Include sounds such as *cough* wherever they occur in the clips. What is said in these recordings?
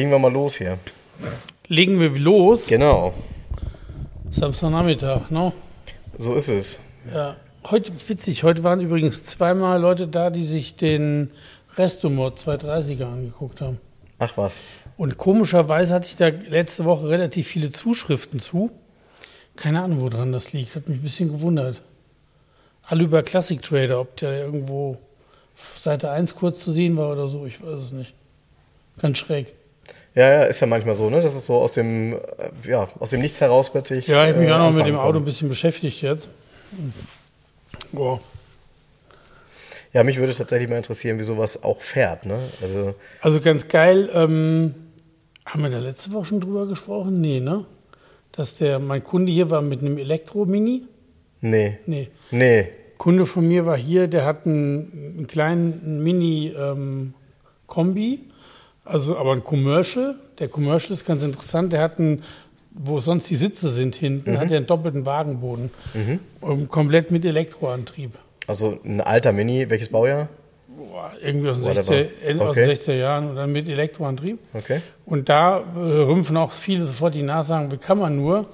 Legen wir mal los hier. Legen wir los. Genau, Samstagnachmittag, ne? so ist es. Ja. Heute, witzig, heute waren übrigens zweimal Leute da, die sich den Restomod 230er angeguckt haben. Ach was. Und komischerweise hatte ich da letzte Woche relativ viele Zuschriften zu. Keine Ahnung, woran das liegt. Hat mich ein bisschen gewundert. Alle über Classic Trader, ob der irgendwo auf Seite 1 kurz zu sehen war oder so, ich weiß es nicht. Ganz schräg. Ja, ja, ist ja manchmal so, ne? Das ist so aus dem, äh, ja, aus dem Nichts heraus plötzlich. Ja, ich habe mich äh, noch mit dem Auto ein bisschen beschäftigt jetzt. Boah. Ja, mich würde tatsächlich mal interessieren, wie sowas auch fährt, ne? Also, Also ganz geil, ähm, haben wir da letzte Woche schon drüber gesprochen? Nee, ne? Dass der, mein Kunde hier war mit einem Elektro-Mini? nee. Nee. Nee. Kunde von mir war hier, der hat einen, einen kleinen Mini-Kombi, also aber ein Commercial. Der Commercial ist ganz interessant, der hat einen, wo sonst die Sitze sind hinten, hat er einen doppelten Wagenboden. Ähm, komplett mit Elektroantrieb. Also ein alter Mini, welches Baujahr? Boah, irgendwie aus den, Whatever. 60er, Ende aus Okay. den 60er Jahren oder mit Elektroantrieb. Okay. Und da äh, rümpfen auch viele sofort die Nase sagen, wie kann man nur?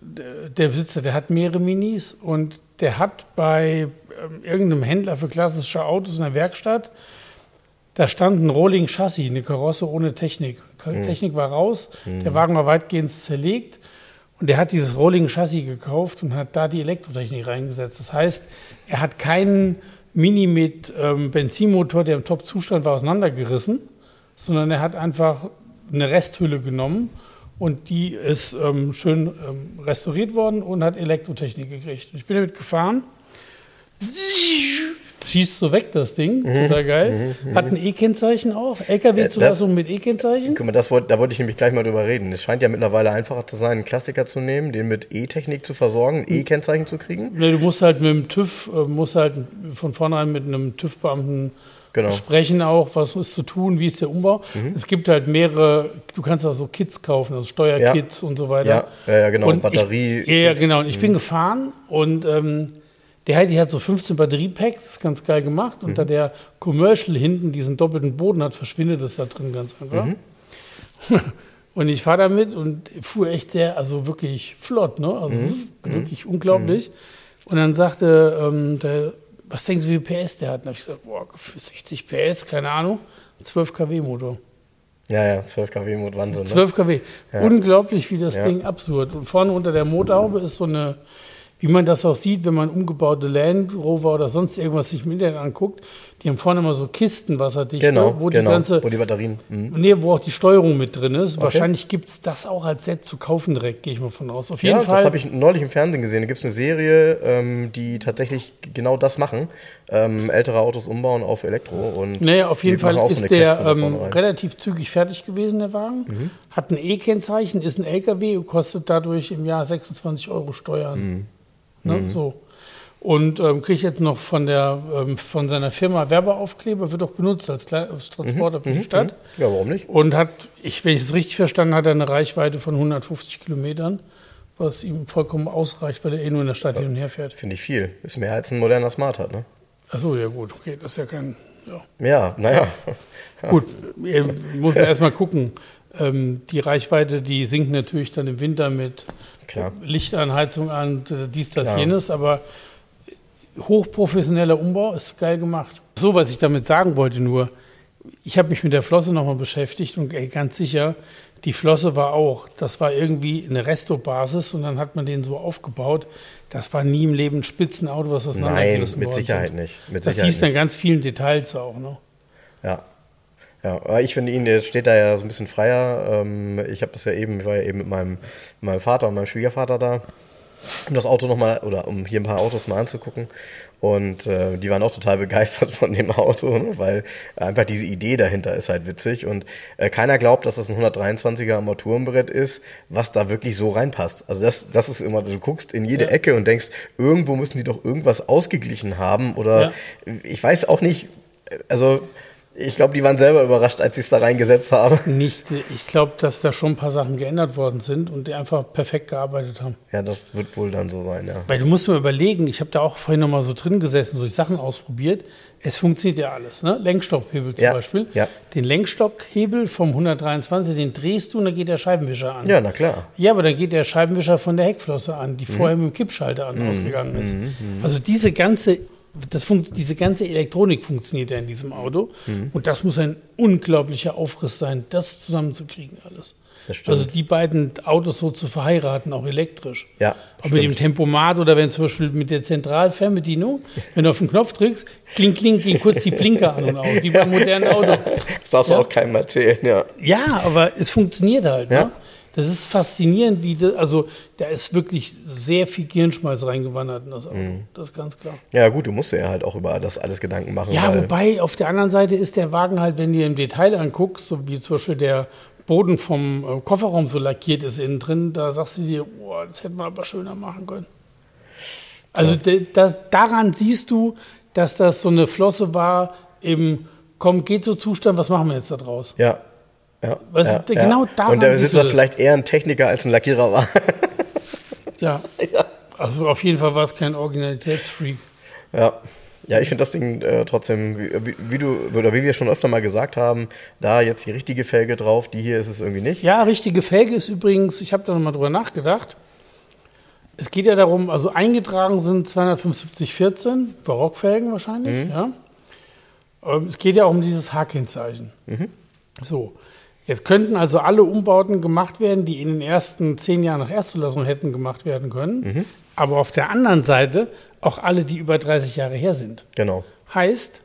Der der Besitzer, der hat mehrere Minis und der hat bei ähm, irgendeinem Händler für klassische Autos in der Werkstatt, da stand ein Rolling Chassis, eine Karosse ohne Technik. Keine Technik war raus, der Wagen war weitgehend zerlegt und der hat dieses Rolling Chassis gekauft und hat da die Elektrotechnik reingesetzt. Das heißt, er hat keinen Mini mit ähm, Benzinmotor, der im Top-Zustand war, auseinandergerissen, sondern er hat einfach eine Resthülle genommen und die ist ähm, schön ähm, restauriert worden und hat Elektrotechnik gekriegt. Ich bin damit gefahren, schießt so weg das Ding, total geil. Hat ein E-Kennzeichen auch, Äh, LKW-Zulassung mit E-Kennzeichen. Guck mal, das wollt, da wollte ich nämlich gleich mal drüber reden. Es scheint ja mittlerweile einfacher zu sein, einen Klassiker zu nehmen, den mit E-Technik zu versorgen, ein E-Kennzeichen zu kriegen. Nee, du musst halt mit dem TÜV, äh, musst halt von vornherein mit einem TÜV-Beamten Genau. sprechen auch, was ist zu tun, wie ist der Umbau. Es gibt halt mehrere, du kannst auch so Kits kaufen, also Steuerkits und so weiter. Ja, ja, ja, genau, Und Batterie- Ich, ja, ja, genau. Und ich bin gefahren und ähm, der Heidi hat so 15 Batteriepacks, das ist ganz geil gemacht. Und da Mhm. der Commercial hinten diesen doppelten Boden hat, verschwindet es da drin ganz einfach. Mhm. *laughs* Und ich fahre damit und fuhr echt sehr, also wirklich flott, ne? Also Mhm. wirklich unglaublich. Und dann sagte ähm, der, was denkst du, wie viel PS der hat? Und dann habe ich gesagt, boah, 60 PS, keine Ahnung, 12 kW Motor. Ja, ja, 12 kW Mut, Wahnsinn. Ne? 12 kW. Unglaublich, wie das Ja. Ding absurd. Und vorne unter der Motorhaube ist so eine, wie man das auch sieht, wenn man umgebaute Land Rover oder sonst irgendwas sich im Internet anguckt, die haben vorne immer so Kisten wasserdicht, Genau, ne, wo genau, die ganze, wo die Batterien. Mhm. nee, wo auch die Steuerung mit drin ist. Wahrscheinlich gibt es das auch als Set zu kaufen direkt, gehe ich mal von aus. Auf jeden Ja, Fall. das habe ich neulich im Fernsehen gesehen. Da gibt es eine Serie, ähm, die tatsächlich genau das machen. Ähm, ältere Autos umbauen auf Elektro. Und Nee, auf jeden Fall so ist eine der ähm, relativ zügig fertig gewesen, der Wagen. Hat ein E-Kennzeichen, ist ein LKW und kostet dadurch im Jahr 26 Euro Steuern. Ne, so. Und ähm, kriegt jetzt noch von, der, ähm, von seiner Firma Werbeaufkleber, wird auch benutzt als, Kle- als Transporter für die Stadt. Ja, warum nicht? Und hat, ich, wenn ich es richtig verstanden habe, hat eine Reichweite von 150 Kilometern, was ihm vollkommen ausreicht, weil er eh nur in der Stadt hin und her fährt. Finde ich viel. Ist mehr als ein moderner Smart hat, ne? Achso, ja gut, okay, das ist ja kein. Ja. Ja, naja. Gut, äh, muss man erstmal gucken. Ähm, die Reichweite, die sinkt natürlich dann im Winter mit Klar. Lichtanheizung an, äh, dies, das, Klar. jenes, aber hochprofessioneller Umbau ist geil gemacht. So, was ich damit sagen wollte, nur, ich habe mich mit der Flosse nochmal beschäftigt und ey, ganz sicher, die Flosse war auch, das war irgendwie eine Resto-Basis und dann hat man den so aufgebaut. Das war nie im Leben ein Spitzenauto, was Nein, auseinandergerissen mit worden Sicherheit sind. nicht. Mit Das Sicherheit siehst du in nicht. ganz vielen Details auch. Ne? Ja. Ja, aber ich finde ihn, der steht da ja so ein bisschen freier. Ähm, ich habe das ja eben, ich war ja eben mit meinem, meinem Vater und meinem Schwiegervater da. um das Auto nochmal oder um hier ein paar Autos mal anzugucken. Und äh, die waren auch total begeistert von dem Auto, ne? weil einfach diese Idee dahinter ist halt witzig. Und äh, keiner glaubt, dass das ein 123er Armaturenbrett ist, was da wirklich so reinpasst. Also das, das ist immer, du guckst in jede Ja. Ecke und denkst, irgendwo müssen die doch irgendwas ausgeglichen haben. Oder Ja. ich weiß auch nicht, also ich glaube, die waren selber überrascht, als sie es da reingesetzt haben. *laughs* Nicht, ich glaube, dass da schon ein paar Sachen geändert worden sind und die einfach perfekt gearbeitet haben. Ja, das wird wohl dann so sein, ja. Weil du musst mal überlegen, ich habe da auch vorhin noch mal so drin gesessen, so die Sachen ausprobiert. Es funktioniert ja alles, ne? Lenkstockhebel zum Ja, Beispiel. ja. Den Lenkstockhebel vom 123, den drehst du und dann geht der Scheibenwischer an. Ja, na klar. Ja, aber dann geht der Scheibenwischer von der Heckflosse an, die Mhm. vorher mit dem Kippschalter an ausgegangen ist. Also diese ganze, das diese ganze Elektronik funktioniert ja in diesem Auto. Mhm. Und das muss ein unglaublicher Aufriss sein, das zusammenzukriegen alles. Das stimmt. Also die beiden Autos so zu verheiraten, auch elektrisch. Ja, Ob mit dem. Tempomat oder wenn zum Beispiel mit der Zentralfernbedienung, wenn du auf den Knopf drückst, kling, kling, gehen kurz die Blinker an und aus, wie beim modernen Auto. Das darfst du auch keinem erzählen, ja. Ja, aber es funktioniert halt. Ja. Ne? Das ist faszinierend, wie das, also da ist wirklich sehr viel Gehirnschmalz reingewandert in das Auto. Mhm. Das ist ganz klar. Ja, gut, du musst dir ja halt auch über das alles Gedanken machen. Ja, wobei auf der anderen Seite ist der Wagen halt, wenn du dir im Detail anguckst, so wie zum Beispiel der Boden vom äh, Kofferraum so lackiert ist innen drin, da sagst du dir, boah, das hätte man aber schöner machen können. Also de- das, daran siehst du, dass das so eine Flosse war im komm, geht so Zustand, was machen wir jetzt da draus? Ja. Ja, Was- ja, genau ja. Und der das. vielleicht eher ein Techniker als ein Lackierer war. *laughs* Ja. Also auf jeden Fall war es kein Originalitätsfreak. ja. Ja, ich finde das Ding äh, trotzdem, wie, wie, du, oder wie wir schon öfter mal gesagt haben, da jetzt die richtige Felge drauf, die hier ist es irgendwie nicht. Ja, richtige Felge ist übrigens, ich habe da nochmal drüber nachgedacht. Es geht ja darum, also eingetragen sind 27514, Barockfelgen wahrscheinlich, ja. Ähm, es geht ja auch um dieses H-Kennzeichen. So. Jetzt könnten also alle Umbauten gemacht werden, die in den ersten zehn Jahren nach Erstzulassung hätten gemacht werden können. Aber auf der anderen Seite auch alle, die über 30 Jahre her sind. Genau. Heißt,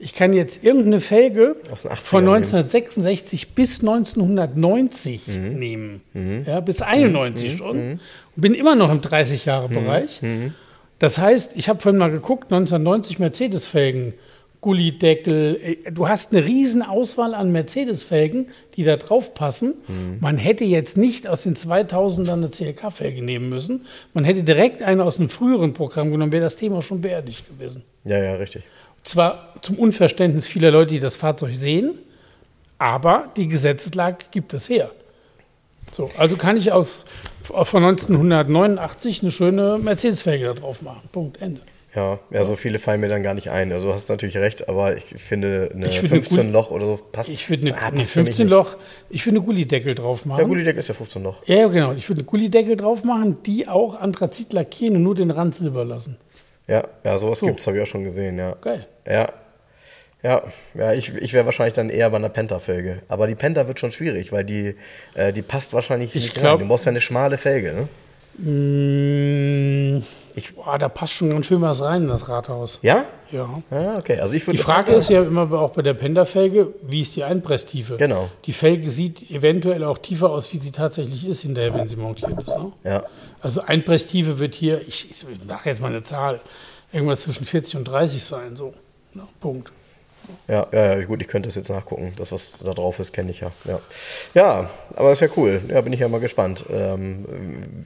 ich kann jetzt irgendeine Felge Aus den 80ern von nehmen. 1966 bis 1990 Mhm. nehmen. Ja, bis 91 schon. Und bin immer noch im 30-Jahre-Bereich. Mhm. Das heißt, ich habe vorhin mal geguckt, 1990 Mercedes-Felgen, Gullideckel. äh, Du hast eine riesen Auswahl an Mercedes-Felgen, die da drauf passen. Mhm. Man hätte jetzt nicht aus den 2000ern eine CLK-Felge nehmen müssen. Man hätte direkt eine aus einem früheren Programm genommen, wäre das Thema schon beerdigt gewesen. Ja, ja, richtig. Zwar zum Unverständnis vieler Leute, die das Fahrzeug sehen, aber die Gesetzeslage gibt es her. So, also kann ich aus von 1989 eine schöne Mercedes-Felge da drauf machen. Punkt, Ende. Ja, ja, so viele fallen mir dann gar nicht ein. Also du hast natürlich recht, aber ich finde eine Ich finde 15 gut- Loch oder so passt. Ich würde eine, Ah, eine passt für mich 15 nicht. Loch, ich würde eine Gullideckel drauf machen. Ja, Gullideck ist ja 15 Loch. Ja, genau. Ich würde eine Gullideckel drauf machen, die auch Anthrazit lackieren und nur den Rand silber lassen. Ja, ja, sowas So. gibt's, habe ich auch schon gesehen, ja. Geil. Ja. Ja, ja, ich, ich wäre wahrscheinlich dann eher bei einer Penta-Felge. Aber die Penta wird schon schwierig, weil die, äh, die passt wahrscheinlich Ich nicht glaub- rein. Du brauchst ja eine schmale Felge, ne? Mm, Ich- boah, da passt schon ganz schön was rein in das Rathaus. Ja? Ja. Ja, okay. Also ich Die Frage ist ja immer auch bei der Penda-Felge, wie ist die Einpresstiefe? Genau. Die Felge sieht eventuell auch tiefer aus, wie sie tatsächlich ist hinterher, wenn sie montiert ist. Ne? Ja. Also Einpresstiefe wird hier, ich, ich mache jetzt mal eine Zahl, irgendwas zwischen 40 und 30 sein, so. Ne? Punkt. Ja, ja, ja, gut, ich könnte es jetzt nachgucken. Das, was da drauf ist, kenne ich ja. ja. Ja, aber ist ja cool. Ja, bin ich ja mal gespannt. Ähm,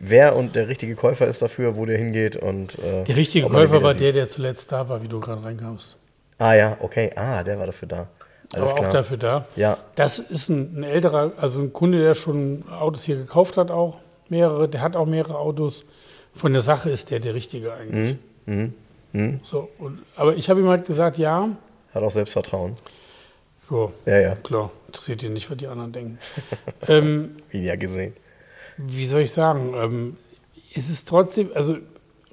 wer und der richtige Käufer ist dafür, wo der hingeht und. Äh, Der richtige Käufer war sieht. der, der zuletzt da war, wie du gerade reinkamst. Ah ja, okay. Ah, der war dafür da. Alles Aber klar. auch dafür da. Ja. Das ist ein, ein älterer, also ein Kunde, der schon Autos hier gekauft hat, auch mehrere, der hat auch mehrere Autos. Von der Sache ist der der Richtige eigentlich. Mhm. So, und, aber ich habe ihm halt gesagt, ja, Hat auch Selbstvertrauen. ja, Ja, ja. klar, interessiert ihn nicht, was die anderen denken. *laughs* ähm, Wie ja gesehen. wie soll ich sagen, ähm, es ist trotzdem, also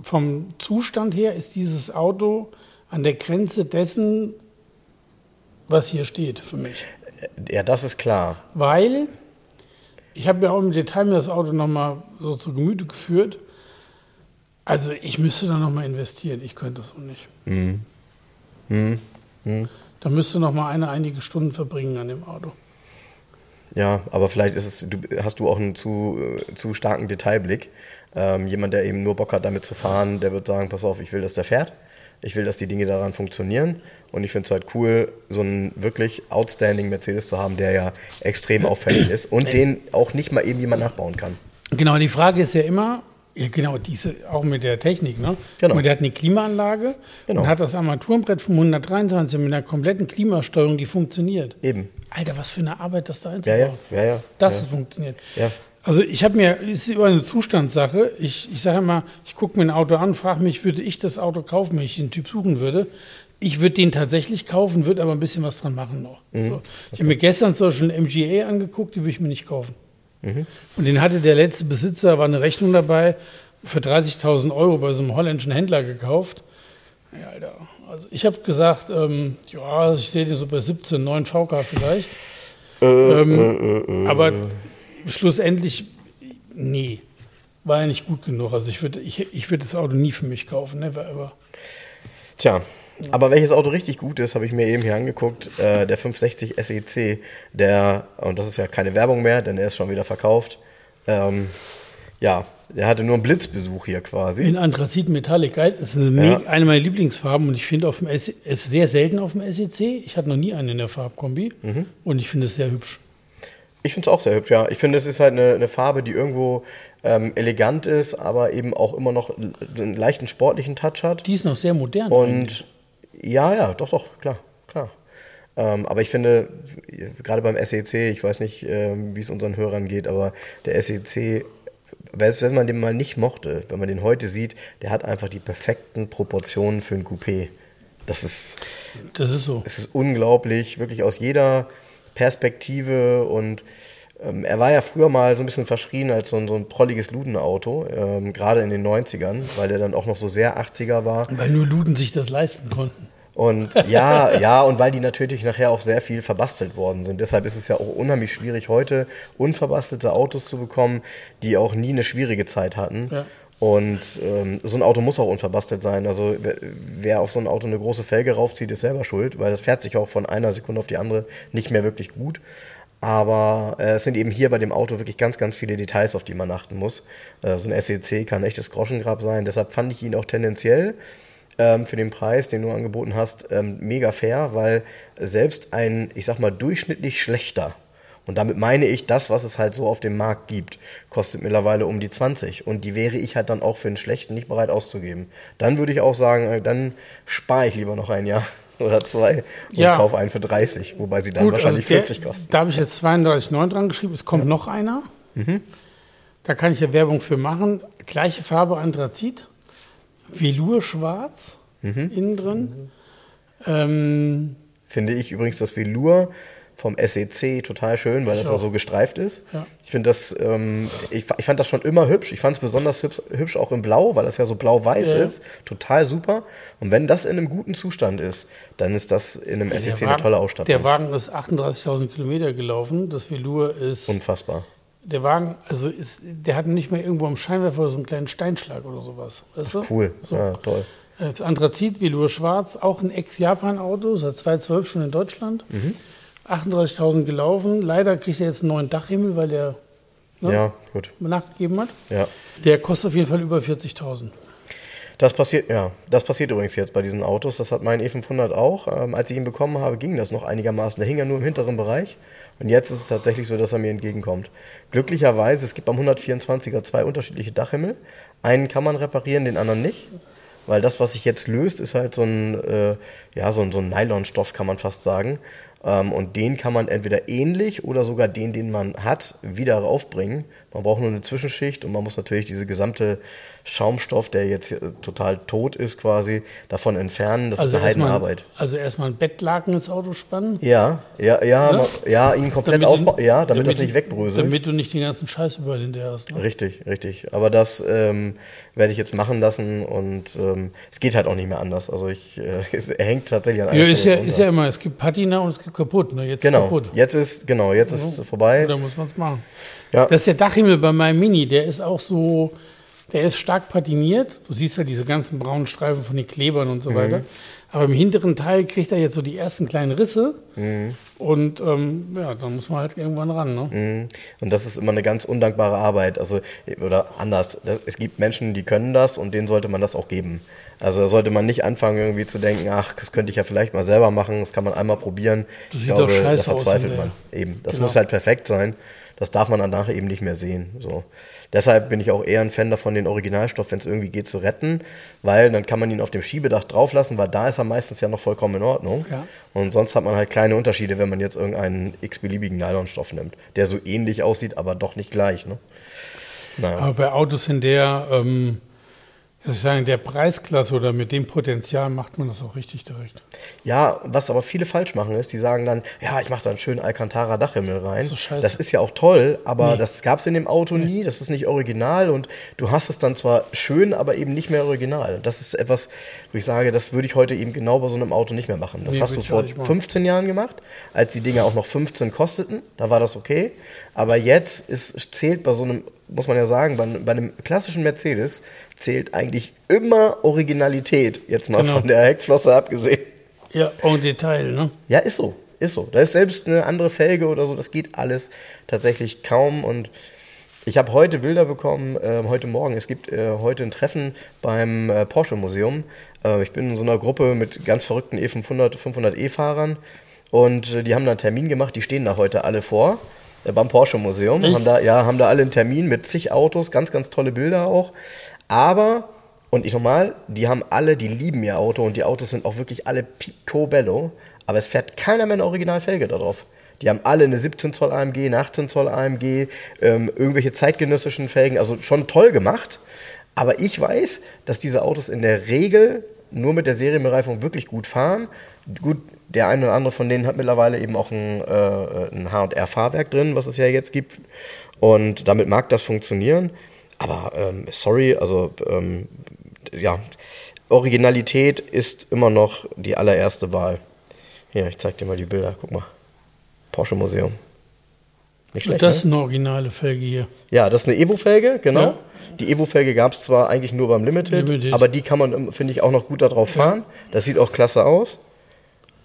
vom Zustand her ist dieses Auto an der Grenze dessen, was hier steht für mich. Ja, das ist klar. Weil ich habe mir auch im Detail mir das Auto nochmal so zu Gemüte geführt. Also ich müsste da nochmal investieren. Ich könnte das auch nicht. Da müsste noch mal eine einige Stunden verbringen an dem Auto. Ja, aber vielleicht ist es, du, hast du auch einen zu, äh, zu starken Detailblick. Ähm, jemand, der eben nur Bock hat, damit zu fahren, der wird sagen, pass auf, ich will, dass der fährt. Ich will, dass die Dinge daran funktionieren. Und ich finde es halt cool, so einen wirklich outstanding Mercedes zu haben, der ja extrem auffällig ist und den auch nicht mal eben jemand nachbauen kann. Genau, die Frage ist ja immer, ja, genau, diese, auch mit der Technik, ne? Genau. Und der hat eine Klimaanlage Genau. und hat das Armaturenbrett vom 123 mit einer kompletten Klimasteuerung, die funktioniert. Eben. Alter, was für eine Arbeit das da Ja, einzubauen. ja, ja, ja. Das ja. funktioniert. Ja. Also ich habe mir, es ist über eine Zustandssache. Ich, ich sage immer, ich gucke mir ein Auto an, frage mich, würde ich das Auto kaufen, wenn ich den Typ suchen würde? Ich würde den tatsächlich kaufen, würde aber ein bisschen was dran machen noch. Mhm. So. Ich habe mir gestern zum Beispiel einen MGA angeguckt, die würde ich mir nicht kaufen. Mhm. Und den hatte der letzte Besitzer, war eine Rechnung dabei, für 30.000 Euro bei so einem holländischen Händler gekauft. Ja, Alter. Also ich habe gesagt, ähm, ja, ich sehe den so bei 17, 9 VK vielleicht. Äh, ähm, aber schlussendlich, nee, war ja nicht gut genug. Also ich würde ich, ich würd das Auto nie für mich kaufen, never ever. Tja, aber welches Auto richtig gut ist, habe ich mir eben hier angeguckt. Äh, der 560 SEC, der, und das ist ja keine Werbung mehr, denn er ist schon wieder verkauft. Ähm, ja, der hatte nur einen Blitzbesuch hier quasi. In Anthrazit Metallic, geil. Das ist eine, Ja. eine meiner Lieblingsfarben und ich finde auf dem S ist sehr selten auf dem SEC. Ich hatte noch nie einen in der Farbkombi Mhm. und ich finde es sehr hübsch. Ich finde es auch sehr hübsch, ja. Ich finde, es ist halt eine, eine Farbe, die irgendwo ähm, elegant ist, aber eben auch immer noch einen leichten sportlichen Touch hat. Die ist noch sehr modern. eigentlich. Ja, ja, doch, doch, klar, klar. Ähm, aber ich finde, gerade beim SEC, ich weiß nicht, ähm, wie es unseren Hörern geht, aber der SEC, selbst wenn man den mal nicht mochte, wenn man den heute sieht, der hat einfach die perfekten Proportionen für ein Coupé. Das ist, das ist so. es ist unglaublich, wirklich aus jeder Perspektive und ähm, er war ja früher mal so ein bisschen verschrien als so ein, so ein prolliges Ludenauto, ähm, gerade in den 90ern, weil der dann auch noch so sehr 80er war. Weil nur Luden sich das leisten konnten. Und ja, ja, und weil die natürlich nachher auch sehr viel verbastelt worden sind. Deshalb ist es ja auch unheimlich schwierig, heute unverbastelte Autos zu bekommen, die auch nie eine schwierige Zeit hatten. Ja. Und ähm, so ein Auto muss auch unverbastelt sein. Also wer, wer auf so ein Auto eine große Felge raufzieht, ist selber schuld, weil das fährt sich auch von einer Sekunde auf die andere nicht mehr wirklich gut. Aber äh, es sind eben hier bei dem Auto wirklich ganz, ganz viele Details, auf die man achten muss. Äh, so ein SEC kann ein echtes Groschengrab sein. Deshalb fand ich ihn auch tendenziell ähm, für den Preis, den du angeboten hast, ähm, mega fair, weil selbst ein, ich sag mal, durchschnittlich schlechter, und damit meine ich das, was es halt so auf dem Markt gibt, kostet mittlerweile um die 20. Und die wäre ich halt dann auch für einen schlechten nicht bereit auszugeben. Dann würde ich auch sagen, äh, dann spare ich lieber noch ein Jahr oder zwei und Ja. kaufe einen für 30, wobei sie dann wahrscheinlich also der- 40 kosten. Da habe ich jetzt 32,9 dran geschrieben. Es kommt noch einer. Mhm. Da kann ich ja Werbung für machen. Gleiche Farbe Anthrazit. Velour schwarz Mhm. innen drin. Ähm, Finde ich übrigens das Velour vom SEC total schön, weil das ja auch. so gestreift ist. Ja. Ich finde das, ähm, ich, ich fand das schon immer hübsch. Ich fand es besonders hübsch, hübsch auch in Blau, weil das ja so blau-weiß Ja. ist. Total super. Und wenn das in einem guten Zustand ist, dann ist das in einem SEC der eine tolle Wagen- Ausstattung. Der Wagen ist 38.000 Kilometer gelaufen. Das Velour ist. Unfassbar. der Wagen, also ist, der hat nicht mehr irgendwo am Scheinwerfer so einen kleinen Steinschlag oder sowas. Weißt du? Cool. So. Ja, toll. Das Anthrazit, Velour schwarz, auch ein Ex-Japan-Auto, seit 2012 schon in Deutschland. Mhm. 38.000 gelaufen. Leider kriegt er jetzt einen neuen Dachhimmel, weil der ne, Ja, gut. nachgegeben hat. Ja. Der kostet auf jeden Fall über 40.000. Das passiert, ja, das passiert übrigens jetzt bei diesen Autos. Das hat mein E500 auch. Ähm, als ich ihn bekommen habe, ging das noch einigermaßen. Der hing ja nur im hinteren Bereich. Und jetzt ist es tatsächlich so, dass er mir entgegenkommt. Glücklicherweise, es gibt beim 124er zwei unterschiedliche Dachhimmel. Einen kann man reparieren, den anderen nicht. Weil das, was sich jetzt löst, ist halt so ein, äh, ja, so ein, so ein Nylonstoff, kann man fast sagen. Ähm, und den kann man entweder ähnlich oder sogar den, den man hat, wieder raufbringen. Man braucht nur eine Zwischenschicht und man muss natürlich diese gesamte Schaumstoff, der jetzt äh, total tot ist quasi, davon entfernen. Das ist eine Heidenarbeit. also erstmal ein Bettlaken ins Auto spannen. Ja, ja, ja, Ne? ja, ihn komplett Damit ausbauen, ja, damit, das du- nicht wegbröselt. Damit du nicht den ganzen Scheiß überall hinterher hast. Ne? Richtig, richtig. Aber das ähm, werde ich jetzt machen lassen und ähm, es geht halt auch nicht mehr anders. Also ich, äh, *laughs* es hängt tatsächlich an einer Ja, ist ja, ist ja immer, es gibt Patina und es gibt kaputt. Ne? Jetzt Genau, kaputt. jetzt ist, genau, jetzt ist es vorbei. Da muss man es machen. Ja. Das ist der Dachhimmel bei meinem Mini, der ist auch so, der ist stark patiniert. Du siehst ja diese ganzen braunen Streifen von den Klebern und so Mhm. weiter. Aber im hinteren Teil kriegt er jetzt so die ersten kleinen Risse. Mhm. Und ähm, ja, dann muss man halt irgendwann ran. Ne? Mhm. Und das ist immer eine ganz undankbare Arbeit. Also, oder anders. Das, es gibt Menschen, die können das und denen sollte man das auch geben. Also da sollte man nicht anfangen, irgendwie zu denken, ach, das könnte ich ja vielleicht mal selber machen, das kann man einmal probieren. Das ich sieht glaube, doch da scheiße aus verzweifelt der- man. Eben. Das Genau. muss halt perfekt sein. Das darf man danach eben nicht mehr sehen. So. Deshalb bin ich auch eher ein Fan davon, den Originalstoff, wenn es irgendwie geht, zu retten, weil dann kann man ihn auf dem Schiebedach drauflassen, weil da ist er meistens ja noch vollkommen in Ordnung. Ja. Und sonst hat man halt kleine Unterschiede, wenn man jetzt irgendeinen x-beliebigen Nylonstoff nimmt, der so ähnlich aussieht, aber doch nicht gleich. Ne? Naja. Aber bei Autos in der, ähm, wie soll ich sagen, der Preisklasse oder mit dem Potenzial macht man das auch richtig direkt. Ja, was aber viele falsch machen ist, die sagen dann, ja, ich mache da einen schönen Alcantara Dachhimmel rein. So scheiße. das ist ja auch toll, aber das gab es in dem Auto nie, das ist nicht original und du hast es dann zwar schön, aber eben nicht mehr original. Das ist etwas, wo ich sage, das würde ich heute eben genau bei so einem Auto nicht mehr machen. Das Nee, hast du vor auch nicht machen. 15 Jahren gemacht, als die Dinger auch noch 15 kosteten, da war das okay. Aber jetzt ist, zählt bei so einem, muss man ja sagen, bei, bei einem klassischen Mercedes zählt eigentlich immer Originalität, jetzt mal Genau. von der Heckflosse abgesehen. Ja, en Detail, ne? Ja, ist so. Ist so. Da ist selbst eine andere Felge oder so, das geht alles tatsächlich kaum. Und ich habe heute Bilder bekommen, äh, heute Morgen. Es gibt äh, heute ein Treffen beim äh, Porsche Museum. Äh, ich bin in so einer Gruppe mit ganz verrückten E E500, 500 E-Fahrern. Und äh, die haben da einen Termin gemacht, die stehen da heute alle vor. Äh, Beim Porsche Museum. Echt? Haben da, ja, haben da alle einen Termin mit zig Autos, ganz, ganz tolle Bilder auch. Aber, und ich nochmal, die haben alle, die lieben ihr Auto und die Autos sind auch wirklich alle picobello, aber es fährt keiner mehr eine Originalfelge da drauf. Die haben alle eine 17 Zoll AMG, eine 18 Zoll AMG, ähm, irgendwelche zeitgenössischen Felgen, also schon toll gemacht. Aber ich weiß, dass diese Autos in der Regel nur mit der Serienbereifung wirklich gut fahren. Gut, der eine oder andere von denen hat mittlerweile eben auch ein, äh, ein H&R-Fahrwerk drin, was es ja jetzt gibt. Und damit mag das funktionieren. Aber ähm, sorry, also ähm, ja, Originalität ist immer noch die allererste Wahl. Hier, ich zeig dir mal die Bilder. Guck mal. Porsche Museum. Nicht schlecht, das ist ne? eine originale Felge hier. Ja, das ist eine Evo-Felge, genau. Ja. Die Evo-Felge gab es zwar eigentlich nur beim Limited, Limited. aber die kann man, ähm, finde ich, auch noch gut da drauf fahren. Das sieht auch klasse aus.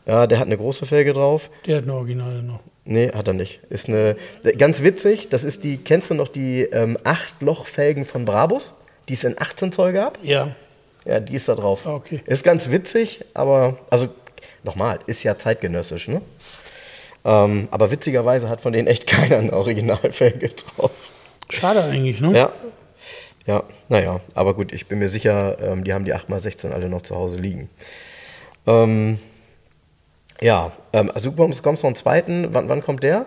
Ja, der hat eine große Felge drauf. Der hat eine originale noch. Nee, hat er nicht. Ist eine ganz witzig. Das ist die, kennst du noch die ähm, 8-Loch-Felgen von Brabus, die es in 18 Zoll gab? Ja, Ja, die ist da drauf. Ah, okay. Ist ganz witzig, aber also nochmal, ist ja zeitgenössisch, ne? Ähm, aber witzigerweise hat von denen echt *laughs* keiner eine Originalfelge drauf. schade eigentlich, ne? Ja. Ja, naja, aber gut, ich bin mir sicher, ähm, die haben die 8x16 alle noch zu Hause liegen. Ähm, ja, ähm, also du kommst, kommst noch einen zweiten. Wann, wann kommt der?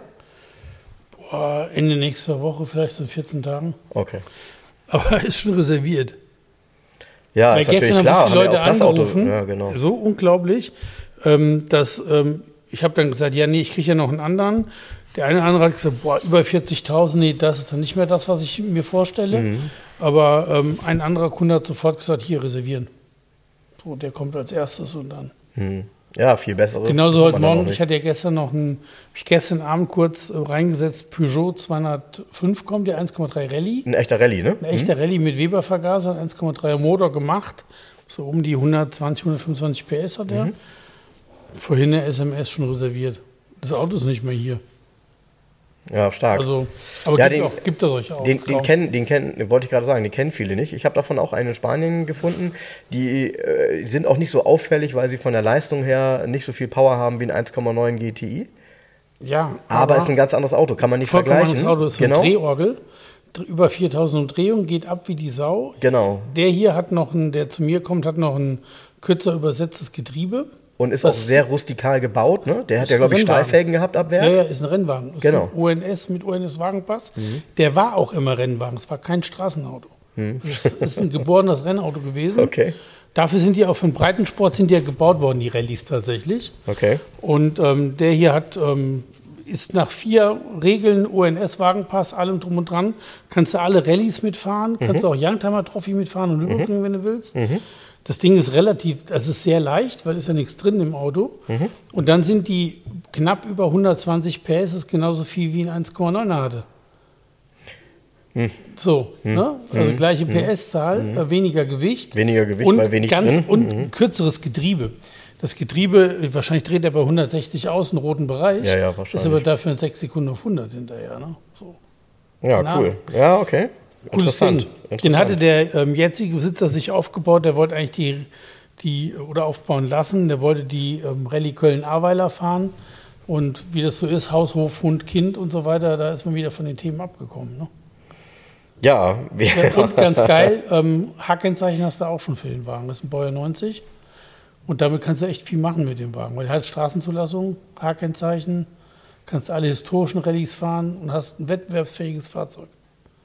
Boah, Ende nächster Woche, vielleicht so in 14 Tagen. Okay. Aber *laughs* ist schon reserviert. Ja, Weil ist natürlich klar. haben Haben Leute auf das Auto. Ja, genau. so unglaublich, ähm, dass ähm, ich habe dann gesagt, ja, nee, ich kriege ja noch einen anderen. Der eine andere hat gesagt, boah, über 40.000, nee, das ist dann nicht mehr das, was ich mir vorstelle. Mhm. Aber ähm, ein anderer Kunde hat sofort gesagt, hier reservieren. So, der kommt als erstes und dann. Hm. Ja, viel bessere. Genauso heute Morgen, ich hatte ja gestern noch einen, ich gestern Abend kurz äh, reingesetzt, Peugeot 205 kommt, der 1,3 Rallye. Ein echter Rallye, ne? Ein echter Rallye mit Weber-Vergaser, 1,3er Motor gemacht. So um die 120, 125 PS hat Mhm. er. Vorhin eine SMS schon reserviert. Das Auto ist nicht mehr hier. Ja, stark. Also, aber Ja, gibt, den- auch, gibt da solche Autos. Den, den kennen, den kennen, wollte ich gerade sagen, den kennen viele nicht. Ich habe davon auch einen in Spanien gefunden. Die äh, sind auch nicht so auffällig, weil sie von der Leistung her nicht so viel Power haben wie ein 1,9 GTI. ja, Aber es ist ein ganz anderes Auto, kann man nicht vergleichen. anderes Auto. Das ist genau. eine Drehorgel. Dr- Über 4000 Umdrehungen, geht ab wie die Sau. Genau. Der hier hat noch ein, der zu mir kommt, hat noch ein kürzer übersetztes Getriebe. Und ist Das- auch sehr rustikal gebaut. Ne? Der hat ja, glaube ich. Stahlfelgen gehabt ab Ja, Werk. ja, ist ein Rennwagen. Ist Genau. Mhm. ein ONS mit ONS-Wagenpass. Der war auch immer Rennwagen. Es war kein Straßenauto. Das ist ein geborenes *laughs* Rennauto gewesen. Mhm. Okay. Dafür sind die auch für den Breitensport sind die ja gebaut worden, die Rallyes tatsächlich. Okay. Und ähm, der hier hat, ähm, ist nach vier Regeln ONS-Wagenpass, allem drum und dran. Kannst du alle Rallyes mitfahren, Mhm. kannst du auch Youngtimer Trophy mitfahren und Nürburgring, wenn du willst. Das Ding ist relativ, es ist sehr leicht, weil ist ja nichts drin im Auto. Mhm. Und dann sind die knapp über 120 PS, ist genauso viel wie ein 1,9er hatte. So, ne? also gleiche PS-Zahl, äh, weniger Gewicht. Weniger Gewicht, und weil wenig ganz, drin. Und kürzeres Getriebe. Das Getriebe, wahrscheinlich dreht er bei 160 aus, einen roten Bereich. Ja, ja, wahrscheinlich. Ist aber dafür in 6 Sekunden auf 100 hinterher. Ne? So. Ja, Na. cool. Ja, okay. Cooles Interessant. Ding. Den Interessant. hatte der ähm, jetzige Besitzer sich aufgebaut. Der wollte eigentlich die, die oder aufbauen lassen. Der wollte die ähm, Rallye Köln-Ahrweiler fahren. Und wie das so ist, Haus, Hof, Hund, Kind und so weiter, da ist man wieder von den Themen abgekommen. Ne? Ja, *laughs* Und ganz geil, ähm, Hackenzeichen hast du auch schon für den Wagen. Das ist ein Baujahr 90. Und damit kannst du echt viel machen mit dem Wagen. Weil er hat Straßenzulassung, Hackenzeichen, kannst alle historischen Rallyes fahren und hast ein wettbewerbsfähiges Fahrzeug.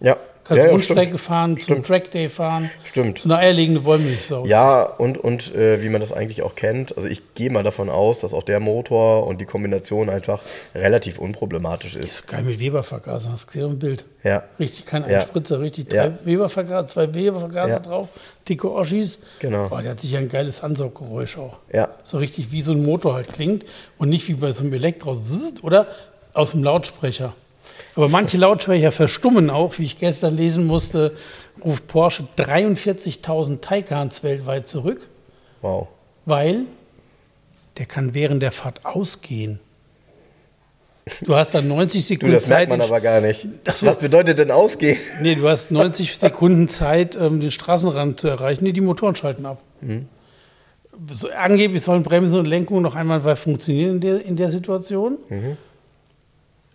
ja. Kannst ja, ja, Rundstrecke stimmt. fahren, zum Stimmt. Trackday fahren. Stimmt. So eine eierlegende Wollmilchsau. Ja, und, und äh, wie man das eigentlich auch kennt, also ich gehe mal davon aus, dass auch der Motor und die Kombination einfach relativ unproblematisch ist. Geil mit Weber-Vergaser, hast du gesehen im Bild. Ja, Richtig, kein Ja. Einspritzer, richtig. Ja. Drei Weber-Vergaser, zwei Weber-Vergaser Ja. drauf, dicke Oschis. Genau. Oh, der hat sicher ein geiles Ansauggeräusch auch. ja, So richtig wie so ein Motor halt klingt und nicht wie bei so einem Elektro, oder? Aus dem Lautsprecher. Aber manche Lautsprecher verstummen auch, wie ich gestern lesen musste, ruft Porsche 43.000 Taycans weltweit zurück, wow. weil der kann während der Fahrt ausgehen. Du hast dann 90 Du, Sekunden das merkt Zeit. man aber gar nicht. So. Was bedeutet denn ausgehen? Nee, du hast 90 *laughs* Sekunden Zeit, ähm, den Straßenrand zu erreichen. Nee, die Motoren schalten ab. So, angeblich sollen Bremsen und Lenkung noch einmal funktionieren in der, in der Situation.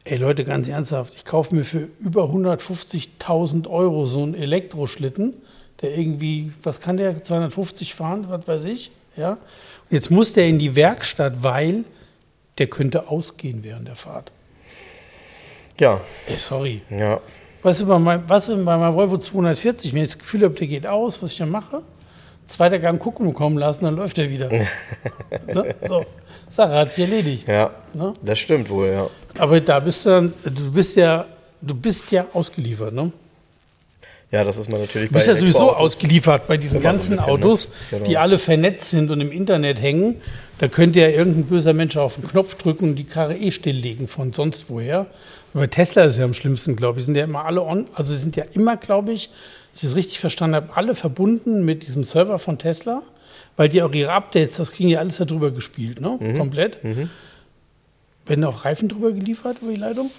Ey Leute, ganz ernsthaft, ich kaufe mir für über 150.000 Euro so einen Elektroschlitten, der irgendwie, was kann der, 250 fahren, was weiß ich. Ja? Und jetzt muss der in die Werkstatt, weil der könnte ausgehen während der Fahrt. Ja, Ey, sorry. ja. Was ist bei meinem, was ist bei meinem Volvo 240, wenn ich das Gefühl habe, der geht aus, was ich dann mache? Zweiter Gang gucken kommen lassen, dann läuft er wieder. *laughs* ne? So, Sache hat sich erledigt. Ja, Ne? das stimmt wohl, ja. Aber da bist du dann, du bist ja, du bist ja ausgeliefert, ne? Ja, das ist man natürlich Du bist ja sowieso ausgeliefert bei diesen Immer so ganzen bisschen, ne? Autos, Genau. die alle vernetzt sind und im Internet hängen. Da könnte ja irgendein böser Mensch auf den Knopf drücken und die Karre eh stilllegen von sonst woher. Bei Tesla ist es ja am schlimmsten, glaube ich. Sind ja immer alle on, also sind ja immer, glaube ich, wenn ich das richtig verstanden habe, alle verbunden mit diesem Server von Tesla, weil die auch ihre Updates, das kriegen ja alles darüber gespielt, ne? Mhm. Komplett. Werden auch Reifen drüber geliefert über die Leitung?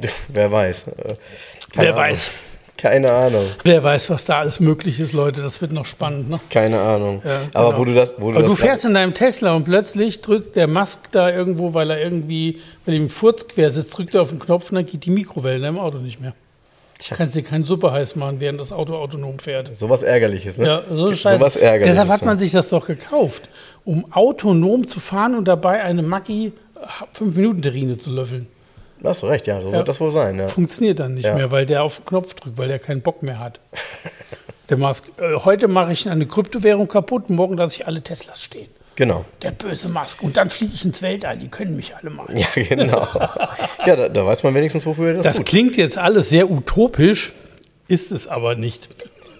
*laughs* Wer weiß. Äh, keine Wer Ahnung. weiß. Keine Ahnung. Wer weiß, was da alles möglich ist, Leute. Das wird noch spannend, ne? Keine Ahnung. Ja, Aber genau. wo du das, wo du Aber das du fährst in deinem Tesla und plötzlich drückt der Musk da irgendwo, weil er irgendwie, weil ihm Furz quer sitzt, drückt er auf den Knopf und dann geht die Mikrowelle in deinem Auto nicht mehr. Du kannst dir keinen Suppe heiß machen, während das Auto autonom fährt. sowas Ärgerliches, ne? Ja, so scheiße. Sowas Ärgerliches. Deshalb hat man ja. sich das doch gekauft, um autonom zu fahren und dabei eine Maggi 5-Minuten-Terrine zu löffeln. Hast du recht, ja, so Ja. wird das wohl sein, ja. Funktioniert dann nicht Ja. mehr, weil der auf den Knopf drückt, weil der keinen Bock mehr hat. *laughs* Der Musk, äh, heute mache ich eine Kryptowährung kaputt, morgen lasse ich alle Teslas stehen. Genau. Der böse Musk. Und dann fliege ich ins Weltall. Die können mich alle mal. Ja, genau. ja, da, da weiß man wenigstens, wofür das, Das tut. klingt jetzt alles sehr utopisch, ist es aber nicht.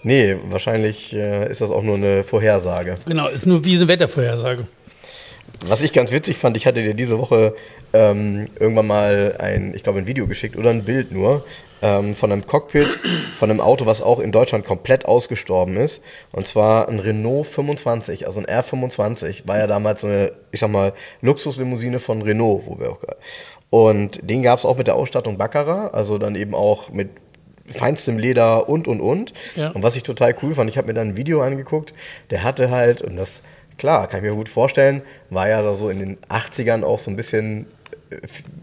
Nee, wahrscheinlich äh, ist das auch nur eine Vorhersage. Genau, ist nur wie eine Wettervorhersage. Was ich ganz witzig fand, ich hatte dir diese Woche ähm, irgendwann mal ein, ich glaube, ein Video geschickt oder ein Bild nur ähm, von einem Cockpit von einem Auto, was auch in Deutschland komplett ausgestorben ist. Und zwar ein Renault 25, also ein R25, war ja damals so eine, ich sag mal, Luxuslimousine von Renault, wo wir auch. Und den gab es auch mit der Ausstattung Baccarat, also dann eben auch mit feinstem Leder und und und. Ja. Und was ich total cool fand, ich habe mir dann ein Video angeguckt, der hatte halt, und das, klar, kann ich mir gut vorstellen, war ja so in den 80ern auch so ein bisschen,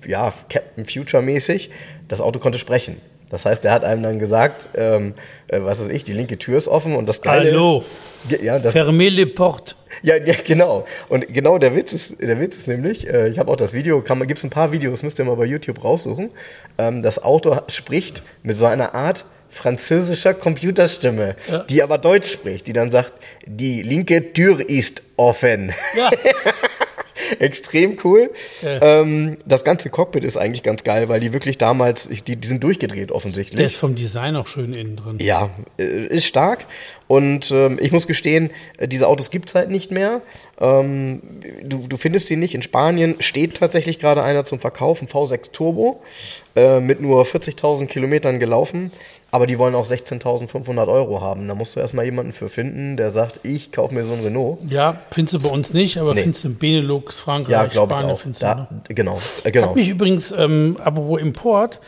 ja, Captain Future-mäßig. Das Auto konnte sprechen. Das heißt, der hat einem dann gesagt, ähm, äh, was weiß ich, die linke Tür ist offen und das Geile Hallo. ist... Ja, das, Fermez les portes. ja, ja, genau. Und genau der Witz ist, der Witz ist nämlich, äh, ich habe auch das Video, kann man, gibt's ein paar Videos, müsst ihr mal bei YouTube raussuchen. Ähm, das Auto spricht mit so einer Art französischer Computerstimme, Ja. die aber Deutsch spricht, die dann sagt, die linke Tür ist offen. Ja. *laughs* *laughs* Extrem cool. Ja. Ähm, das ganze Cockpit ist eigentlich ganz geil, weil die wirklich damals, die, die sind durchgedreht offensichtlich. Der ist vom Design auch schön innen drin. Ja, äh, ist stark. Und ähm, ich muss gestehen, diese Autos gibt's halt nicht mehr. Ähm, du, du findest sie nicht. In Spanien steht tatsächlich gerade einer zum Verkauf, ein V6 Turbo, äh, mit nur 40.000 Kilometern gelaufen. Aber die wollen auch 16.500 Euro haben. Da musst du erstmal jemanden für finden, der sagt, ich kaufe mir so ein Renault. Ja, findest du bei uns nicht, aber Nee. findest du in Benelux, Frankreich, Ja, glaube ich Spanien, auch. findest du, Da, genau, äh, genau. Hat mich übrigens, ähm, apropos Import,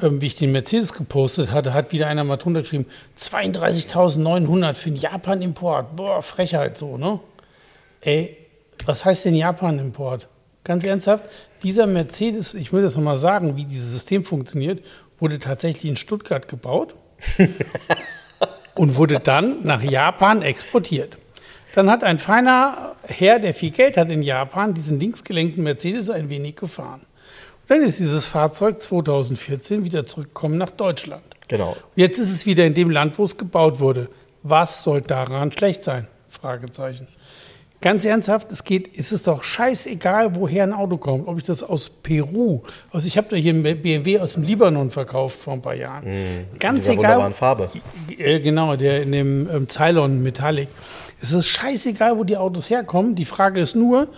ähm, wie ich den Mercedes gepostet hatte, hat wieder einer mal drunter geschrieben, 32.900 für einen Japan-Import. Boah, Frechheit so, ne? Ey, was heißt denn Japan-Import? Ganz ernsthaft, dieser Mercedes, ich will das nochmal sagen, wie dieses System funktioniert, wurde tatsächlich in Stuttgart gebaut *laughs* und wurde dann nach Japan exportiert. Dann hat ein feiner Herr, der viel Geld hat in Japan, diesen linksgelenkten Mercedes ein wenig gefahren. Dann ist dieses Fahrzeug 2014 wieder zurückgekommen nach Deutschland. genau. Jetzt ist es wieder in dem Land, wo es gebaut wurde. Was soll daran schlecht sein? Fragezeichen. Ganz ernsthaft, es geht, ist es doch scheißegal, woher ein Auto kommt. Ob ich das aus Peru, also ich habe da hier einen BMW aus dem Libanon verkauft vor ein paar Jahren. Ganz dieser egal. Farbe. Äh, Genau, der in dem ähm, Cylon Metallic. Es ist scheißegal, wo die Autos herkommen. Die Frage ist nur,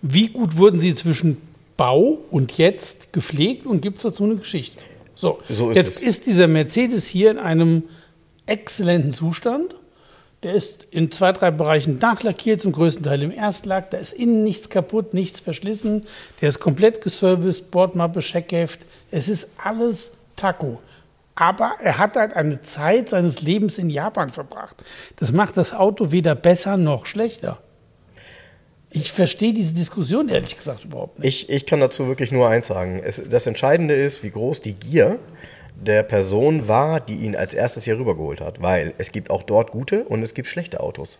wie gut wurden sie zwischen Bau und jetzt gepflegt und gibt es dazu eine Geschichte? So, So ist jetzt es. ist dieser Mercedes hier in einem exzellenten Zustand. Der ist in zwei, drei Bereichen nachlackiert, zum größten Teil im Erstlack. Da ist innen nichts kaputt, nichts verschlissen. Der ist komplett geserviced, Bordmappe, Scheckheft. Es ist alles Taco. Aber er hat halt eine Zeit seines Lebens in Japan verbracht. Das macht das Auto weder besser noch schlechter. Ich verstehe diese Diskussion ehrlich gesagt überhaupt nicht. Ich, ich kann dazu wirklich nur eins sagen. Es, das Entscheidende ist, wie groß die Gier der Person war, die ihn als erstes hier rübergeholt hat. Weil es gibt auch dort gute und es gibt schlechte Autos.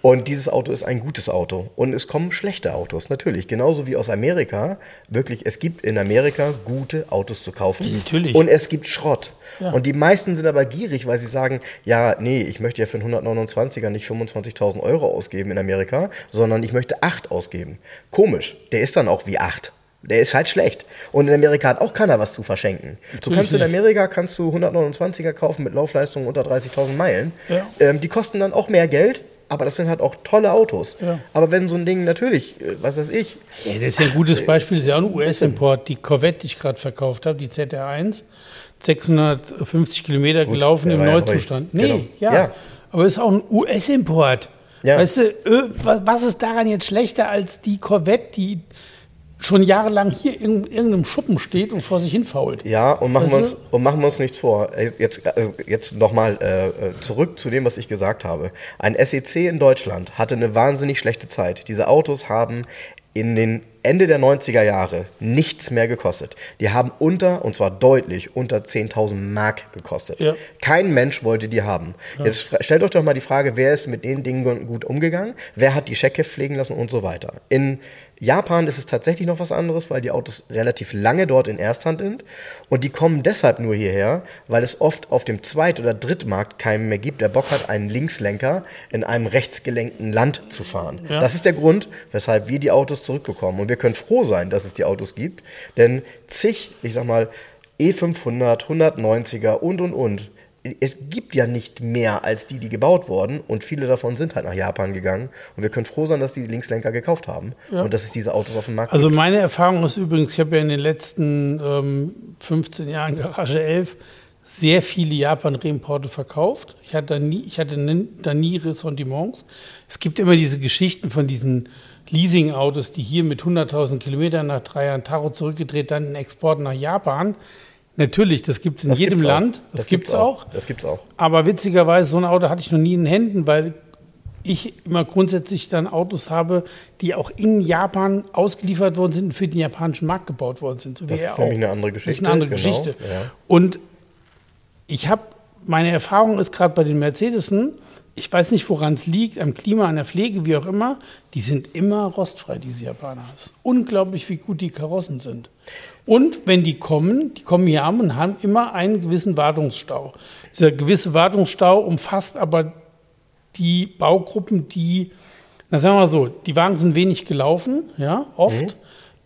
Und dieses Auto ist ein gutes Auto. Und es kommen schlechte Autos, natürlich. Genauso wie aus Amerika. Wirklich, es gibt in Amerika gute Autos zu kaufen. Natürlich. Und es gibt Schrott. Ja. Und die meisten sind aber gierig, weil sie sagen, ja, nee, ich möchte ja für einen 129er nicht 25.000 Euro ausgeben in Amerika, sondern ich möchte 8 ausgeben. Komisch, der ist dann auch wie 8. Der ist halt schlecht. Und in Amerika hat auch keiner was zu verschenken. du kannst in. Amerika kannst du 129er kaufen mit Laufleistung unter 30.000 Meilen. Ja. Ähm, die kosten dann auch mehr Geld, aber das sind halt auch tolle Autos. Ja. Aber wenn so ein Ding natürlich, äh, was weiß ich, Ja, das ist ja ein gutes Beispiel, das ist ja auch ein US-Import. Die Corvette, die ich gerade verkauft habe, die ZR1, 650 Kilometer gelaufen im Neuzustand. neu. Nee, Genau. ja. Ja. Aber es ist auch ein US-Import. Ja. Weißt du, wa- was ist daran jetzt schlechter als die Corvette, die schon jahrelang hier in irgendeinem Schuppen steht und vor sich hin fault? Ja, und machen, wir uns, und machen wir uns nichts vor. Äh, Jetzt, äh, jetzt nochmal äh, zurück zu dem, was ich gesagt habe. Ein SEC in Deutschland hatte eine wahnsinnig schlechte Zeit. Diese Autos haben in den Ende der 90er Jahre nichts mehr gekostet. Die haben unter, und zwar deutlich, unter 10.000 Mark gekostet. Ja. Kein Mensch wollte die haben. Jetzt fra- stellt euch doch mal die Frage, wer ist mit den Dingen gut umgegangen? Wer hat die Scheckheft pflegen lassen und so weiter? In Japan ist es tatsächlich noch was anderes, weil die Autos relativ lange dort in Ersthand sind. Und die kommen deshalb nur hierher, weil es oft auf dem Zweit- oder Drittmarkt keinen mehr gibt, der Bock hat, einen Linkslenker in einem rechtsgelenkten Land zu fahren. Ja. Das ist der Grund, weshalb wir die Autos zurückbekommen. Und wir können froh sein, dass es die Autos gibt, denn zig, ich sag mal, E500, 190er und und und. Es gibt ja nicht mehr als die, die gebaut wurden und viele davon sind halt nach Japan gegangen und wir können froh sein, dass die Linkslenker gekauft haben und dass es diese Autos auf dem Markt Also gibt. meine Erfahrung ist übrigens, ich habe ja in den letzten ähm, 15 Jahren Garage 11 sehr viele Japan-Reimporte verkauft. Ich hatte, da nie, ich hatte da nie Ressentiments. Es gibt immer diese Geschichten von diesen Leasing-Autos, die hier mit 100.000 Kilometern nach drei Jahren Tacho zurückgedreht, dann in Export nach Japan. Natürlich, das gibt es in Das jedem auch. Land. Das, gibt es auch. Das gibt's auch. Aber witzigerweise, so ein Auto hatte ich noch nie in den Händen, weil ich immer grundsätzlich dann Autos habe, die auch in Japan ausgeliefert worden sind und für den japanischen Markt gebaut worden sind. So Das ist nämlich auch. eine andere Das ist Geschichte, eine andere genau, Geschichte. ja. Und ich habe, meine Erfahrung ist gerade bei den Mercedesen, ich weiß nicht, woran es liegt, am Klima, an der Pflege, wie auch immer, die sind immer rostfrei, diese Japaner. Es ist unglaublich, wie gut die Karossen sind. Und wenn die kommen, die kommen hier an und haben immer einen gewissen Wartungsstau. Dieser gewisse Wartungsstau umfasst aber die Baugruppen, die, na sagen wir mal so, die Wagen sind wenig gelaufen, ja, oft,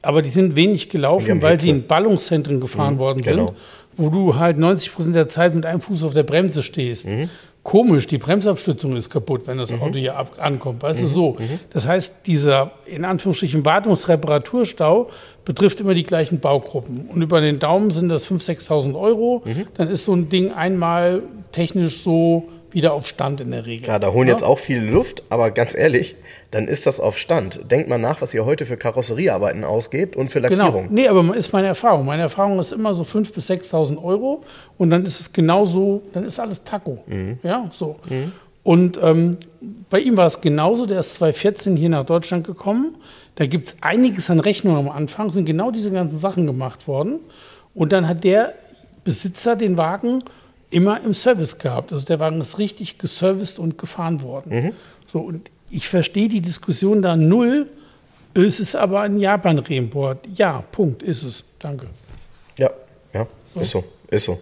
aber die sind wenig Mhm. Gelaufen, weil sie Hitze. in Ballungszentren gefahren worden sind, genau. Wo du halt 90 Prozent der Zeit mit einem Fuß auf der Bremse stehst. Mhm. komisch, die Bremsabstützung ist kaputt, wenn das Mhm. Auto hier ab, ankommt. Weißt du, so. Das heißt, dieser in Anführungsstrichen Wartungsreparaturstau betrifft immer die gleichen Baugruppen. Und über den Daumen sind das 5.000, 6.000 Euro. Mhm. Dann ist so ein Ding einmal technisch so wieder auf Stand in der Regel. Klar, da holen Ja? jetzt auch viel Luft, aber ganz ehrlich, dann ist das auf Stand. Denkt mal nach, was ihr heute für Karosseriearbeiten ausgebt und für Genau. Lackierung. Nee, aber ist meine Erfahrung. Meine Erfahrung ist immer so 5.000 bis 6.000 Euro und dann ist es genauso, dann ist alles Taco. Mhm. Ja, so. Und ähm, bei ihm war es genauso. Der ist 2014 hier nach Deutschland gekommen. Da gibt es einiges an Rechnungen am Anfang, sind genau diese ganzen Sachen gemacht worden. Und dann hat der Besitzer den Wagen immer im Service gehabt. Also der Wagen ist richtig geserviced und gefahren worden. So, und ich verstehe die Diskussion da null. Es ist aber ein Japan-Reimport. Ja, Punkt, ist es. Danke. Ja, ja, ist so, ist so,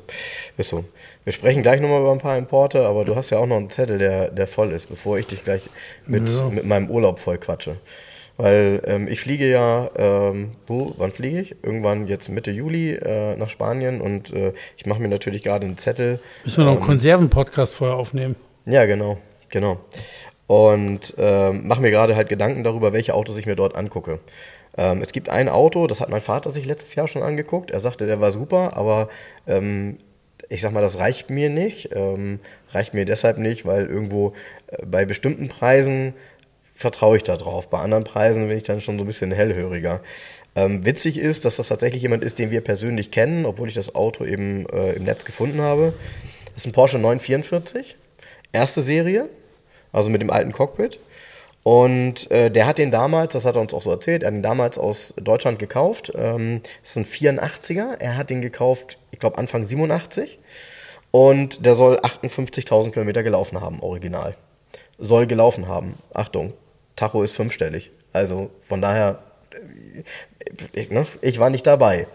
ist so. Wir sprechen gleich nochmal über ein paar Importe, aber du hast ja auch noch einen Zettel, der, der voll ist, bevor ich dich gleich mit, Ja. mit meinem Urlaub voll quatsche. Weil ähm, ich fliege ja, ähm, wo, wann fliege ich? Irgendwann jetzt Mitte Juli äh, nach Spanien und äh, ich mache mir natürlich gerade einen Zettel. Müssen wir noch einen Konserven-Podcast vorher aufnehmen? Ja, genau, genau. Und ähm, mache mir gerade halt Gedanken darüber, welche Autos ich mir dort angucke. Ähm, es gibt ein Auto, das hat mein Vater sich letztes Jahr schon angeguckt. Er sagte, der war super, aber ähm, ich sag mal, das reicht mir nicht. Ähm, reicht mir deshalb nicht, weil irgendwo äh, bei bestimmten Preisen vertraue ich da drauf. Bei anderen Preisen bin ich dann schon so ein bisschen hellhöriger. Ähm, witzig ist, dass das tatsächlich jemand ist, den wir persönlich kennen, obwohl ich das Auto eben äh, im Netz gefunden habe. Das ist ein Porsche 944, erste Serie, also mit dem alten Cockpit. Und äh, der hat den damals, das hat er uns auch so erzählt, er hat ihn damals aus Deutschland gekauft. Ähm, das ist ein 84er. Er hat den gekauft, ich glaube, Anfang 87. Und der soll 58.000 Kilometer gelaufen haben, original. Soll gelaufen haben. Achtung, Tacho ist fünfstellig. Also von daher, äh, ich, ne, ich war nicht dabei.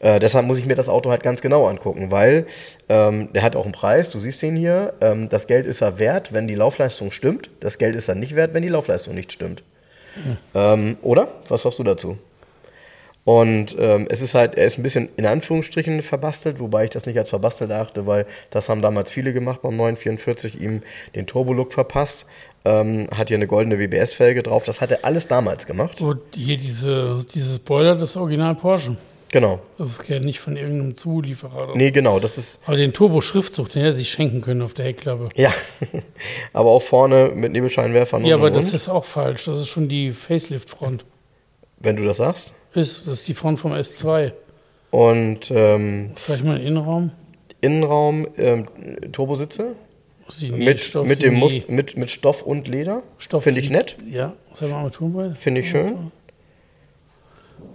Äh, deshalb muss ich mir das Auto halt ganz genau angucken, weil ähm, der hat auch einen Preis, du siehst den hier. Ähm, das Geld ist er wert, wenn die Laufleistung stimmt. Das Geld ist er nicht wert, wenn die Laufleistung nicht stimmt. Ähm, oder? Was sagst du dazu? Und ähm, es ist halt, er ist ein bisschen in Anführungsstrichen verbastelt, wobei ich das nicht als verbastelt achte, weil das haben damals viele gemacht beim 944, ihm den Turbolook verpasst. Ähm, hat hier eine goldene WBS-Felge drauf, das hat er alles damals gemacht. Und hier diese, dieses Boiler, das Original Porsche. Genau. Das ist ja nicht von irgendeinem Zulieferer. Oder? Nee, genau, das ist, Aber den Turbo-Schriftzug, den hätte er sich schenken können auf der Heckklappe. ja, *laughs* aber auch vorne mit Nebelscheinwerfern Ja, aber das und. ist auch falsch. Das ist schon die Facelift-Front. wenn du das sagst. Ist, das ist die Front vom S2. Und ähm, Sag ich mal Innenraum? Innenraum, ähm, Turbositze mit, Stoff, mit, dem nie. Mus mit, mit Stoff und Leder. Stoff Finde ich nett, Ja, mal Armaturenbrett. finde ich schön.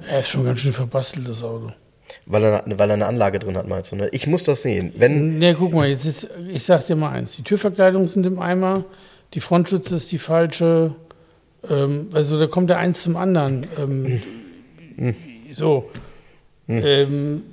Er ist schon ganz schön verbastelt, das Auto. Weil er, weil er eine Anlage drin hat, meinst du, ne? Ich muss das sehen. Wenn, Ne, guck mal, jetzt ist, ich sag dir mal eins: Die Türverkleidungen sind im Eimer, die Frontschütze ist die falsche. Ähm, also da kommt der eins zum anderen. Ähm, so. Ähm,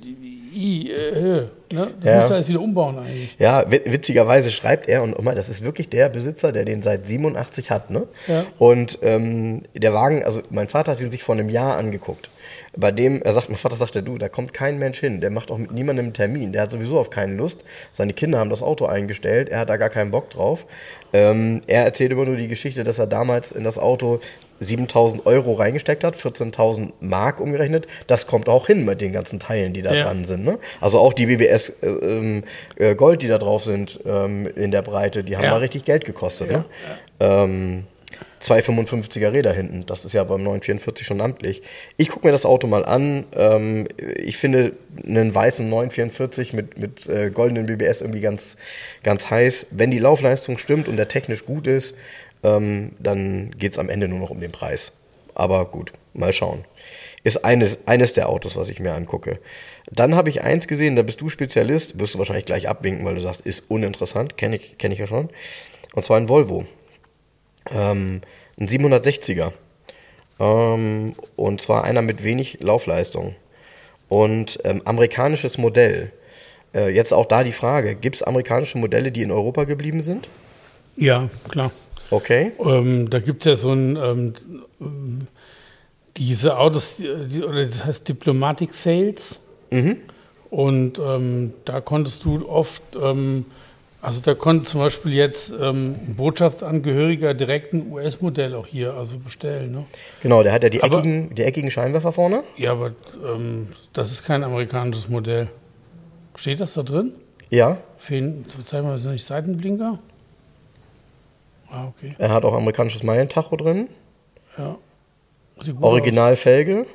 i, äh, ne? Das Ja. musst du alles wieder umbauen eigentlich. ja, wi- witzigerweise schreibt er, und mal, das ist wirklich der Besitzer, der den seit 87 hat, ne? Ja. Und ähm, der Wagen, also mein Vater hat ihn sich vor einem Jahr angeguckt. Bei dem, er sagt, mein Vater sagte, du, da kommt kein Mensch hin, der macht auch mit niemandem einen Termin, der hat sowieso auf keinen Lust. Seine Kinder haben das Auto eingestellt, er hat da gar keinen Bock drauf. Ähm, er erzählt immer nur die Geschichte, dass er damals in das Auto 7000 Euro reingesteckt hat, 14.000 Mark umgerechnet. Das kommt auch hin mit den ganzen Teilen, die da Ja. dran sind. Ne? Also auch die BBS äh, ähm, äh, Gold, die da drauf sind ähm, in der Breite, die haben Ja. mal richtig Geld gekostet. Ne? Ähm, zwei 55er Räder hinten, das ist ja beim 944 schon amtlich. Ich gucke mir das Auto mal an. Ähm, ich finde einen weißen 944 mit, mit äh, goldenen BBS irgendwie ganz, ganz heiß. Wenn die Laufleistung stimmt und der technisch gut ist, ähm, dann geht es am Ende nur noch um den Preis. Aber gut, mal schauen. Ist eines, eines der Autos, was ich mir angucke. Dann habe ich eins gesehen, da bist du Spezialist, wirst du wahrscheinlich gleich abwinken, weil du sagst, ist uninteressant, kenne ich, kenn ich ja schon. Und zwar ein Volvo. Ähm, ein 760er. Ähm, und zwar einer mit wenig Laufleistung. Und ähm, amerikanisches Modell. Äh, jetzt auch da die Frage, gibt es amerikanische Modelle, die in Europa geblieben sind? Ja, klar. Okay. Ähm, da gibt es ja so ein, ähm, diese Autos, die, oder das heißt Diplomatic Sales. Und ähm, da konntest du oft ähm, Also da konnte zum Beispiel jetzt ähm, ein Botschaftsangehöriger direkt ein US-Modell auch hier also bestellen. Ne? Genau, der hat ja die Aber- eckigen, die eckigen Scheinwerfer vorne. Ja, aber ähm, das ist kein amerikanisches Modell. Steht das da drin? Ja, Fehlen, zeig mal, sind nicht Seitenblinker? Ah, okay. er hat auch amerikanisches Meilentacho drin. Ja. Original Felge. Aus.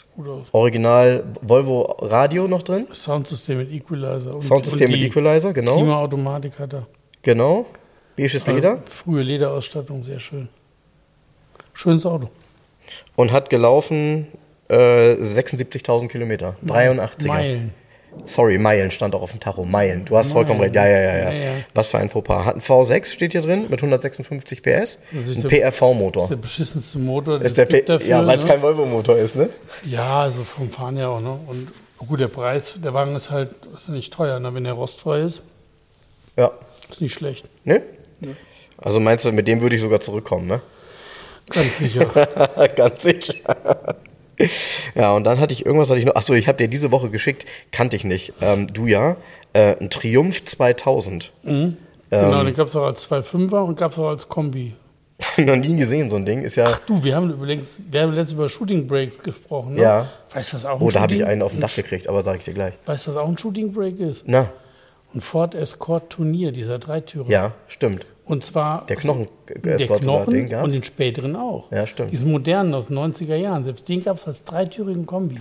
Sieht gut aus. Original Volvo Radio noch drin. Soundsystem mit Equalizer. Und, Soundsystem und mit Equalizer, genau. Klimaautomatik hat er. Genau. Beiges Leder. Frühe Lederausstattung, sehr schön. Schönes Auto. Und hat gelaufen äh, 76.000 Kilometer. 83er. Meilen. Sorry, Meilen stand auch auf dem Tacho. Meilen. Du hast vollkommen recht. Ja, ja, ja, ja. Ja, ja. Was für ein Fauxpas. Hat ein V6 steht hier drin mit 156 PS. Ein der- PRV-Motor. Der beschissenste Motor, den Ist der P dafür. ja, weil es ne? kein Volvo-Motor ist, ne? Ja, also vom Fahren her auch. Ne? Und gut, der Preis, der Wagen ist halt ist nicht teuer, ne? wenn er rostfrei ist. Ja. Ist nicht schlecht. Ne? Also meinst du, mit dem würde ich sogar zurückkommen, ne? Ganz sicher. *laughs* Ganz sicher. Ja, und dann hatte ich irgendwas, hatte ich noch. Achso, ich habe dir diese Woche geschickt, kannte ich nicht. Ähm, du ja. Äh, ein Triumph 2000. genau, den gab es auch als 2.5er und gab es auch als Kombi. *laughs* noch nie gesehen, so ein Ding. Ist ja. Du, wir haben übrigens, wir haben letztens über Shooting Breaks gesprochen. Ne? Ja. Weißt du, was auch ein Oh, da habe ich einen auf dem Dach gekriegt, aber sage ich dir gleich. Weißt du, was auch ein Shooting Break ist? Na, Ein Ford Escort Turnier, dieser Dreitürer. ja, stimmt. Und zwar Der Knochen- der Escort sogar, Knochen den gab's? und den späteren auch. Ja, stimmt. Diesen modernen aus den 90er Jahren. Selbst den gab es als dreitürigen Kombi.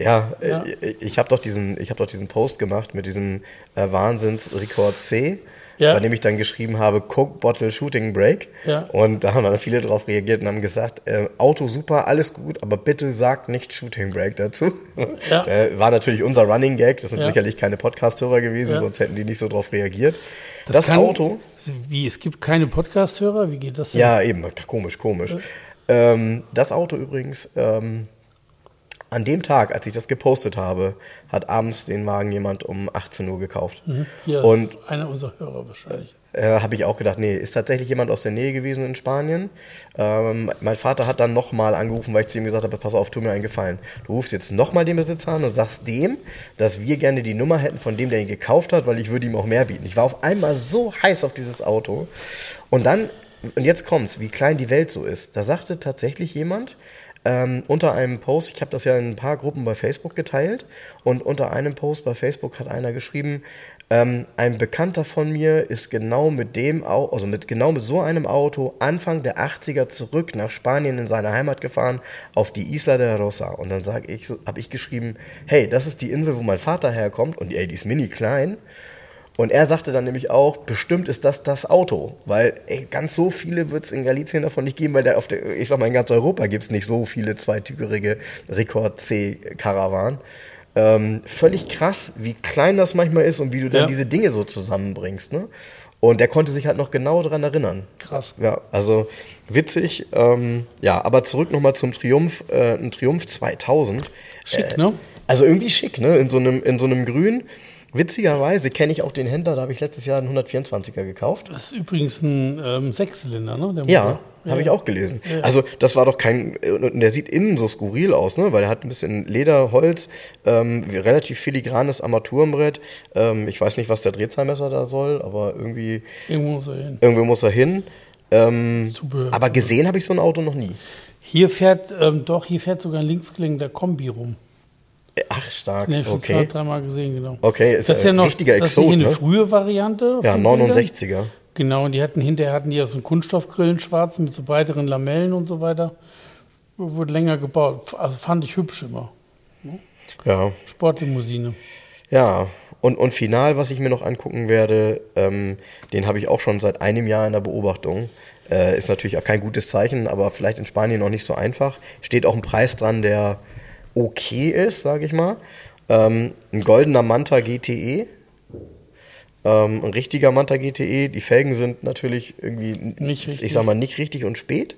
Ja, Ja. äh, ich habe doch diesen, ich habe doch diesen Post gemacht mit diesem äh, Wahnsinns-Rekord C, Ja. bei dem ich dann geschrieben habe Coke Bottle Shooting Break. Ja. Und da haben dann viele drauf reagiert und haben gesagt, äh, Auto super, alles gut, aber bitte sagt nicht Shooting Break dazu. *laughs* Ja. Äh, war natürlich unser Running Gag. Das sind Ja. sicherlich keine Podcast-Hörer gewesen, Ja. sonst hätten die nicht so drauf reagiert. Das, kann- Auto, Wie, es gibt keine Podcast-Hörer? Wie geht das denn? ja, eben, komisch, komisch. Ähm, das Auto übrigens, ähm, an dem Tag, als ich das gepostet habe, hat abends den Wagen jemand um 18 Uhr gekauft. Hier Und einer unserer Hörer wahrscheinlich. äh, habe ich auch gedacht, nee, ist tatsächlich jemand aus der Nähe gewesen in Spanien. Ähm, mein Vater hat dann nochmal angerufen, weil ich zu ihm gesagt habe, pass auf, tu mir einen Gefallen. Du rufst jetzt nochmal den Besitzer an und sagst dem, dass wir gerne die Nummer hätten von dem, der ihn gekauft hat, weil ich würde ihm auch mehr bieten. Ich war auf einmal so heiß auf dieses Auto. Und dann, und jetzt kommt's, wie klein die Welt so ist. Da sagte tatsächlich jemand, ähm, unter einem Post, ich habe das ja in ein paar Gruppen bei Facebook geteilt, und unter einem Post bei Facebook hat einer geschrieben, ähm, ein Bekannter von mir ist genau mit dem, Au- also mit genau mit so einem Auto Anfang der 80er zurück nach Spanien in seine Heimat gefahren auf die Isla de Rosa. Und dann sage ich, so, habe ich geschrieben, hey, das ist die Insel, wo mein Vater herkommt, und ey, die ist mini klein. Und er sagte dann nämlich auch, bestimmt ist das das Auto, weil ey, ganz so viele wird es in Galicien davon nicht geben, weil da auf der, ich sag mal, in ganz Europa gibt es nicht so viele zweitürige Rekord-C-Karawan. Ähm, völlig krass, wie klein das manchmal ist und wie du dann Ja. diese Dinge so zusammenbringst. Ne? Und der konnte sich halt noch genau daran erinnern. Krass. Ja, also witzig. Ähm, ja, aber zurück nochmal zum Triumph, äh, ein Triumph 2000. Schick, Äh, ne? Also irgendwie schick, ne? In so einem, in so einem Grün. Witzigerweise kenne ich auch den Händler, da habe ich letztes Jahr einen 124er gekauft. Das ist übrigens ein ähm, Sechszylinder, ne? Ja, Motor. habe ich auch gelesen. Also das war doch kein, und der sieht innen so skurril aus, ne? Weil er hat ein bisschen Leder, Holz, ähm, relativ filigranes Armaturenbrett. Ähm, ich weiß nicht, was der Drehzahlmesser da soll, aber irgendwie, Irgendwo muss er hin. irgendwie muss er hin. Ähm, Zubehör. aber gesehen habe ich so ein Auto noch nie. Hier fährt, ähm, doch, hier fährt sogar ein linksgelenker Kombi rum. Ach, stark. Habe ich schon zwei, Okay. dreimal gesehen, genau. Okay, ist das ist ja noch richtiger das ist hier Exot, eine ne? frühe Variante. Ja, den Bildern. 69er. Genau, und die hatten hinterher hatten die ja so einen Kunststoffgrillen schwarz mit so breiteren Lamellen und so weiter. Wurde länger gebaut. Also fand ich hübsch immer. Ja. Sportlimousine. Ja, und, und final, was ich mir noch angucken werde, ähm, den habe ich auch schon seit einem Jahr in der Beobachtung. Äh, ist natürlich auch kein gutes Zeichen, aber vielleicht in Spanien noch nicht so einfach. Steht auch ein Preis dran, der okay ist, sage ich mal. Ähm, ein goldener Manta GTE. Ähm, ein richtiger Manta GTE. Die Felgen sind natürlich irgendwie, Nicht ich richtig. sag mal, nicht richtig und spät.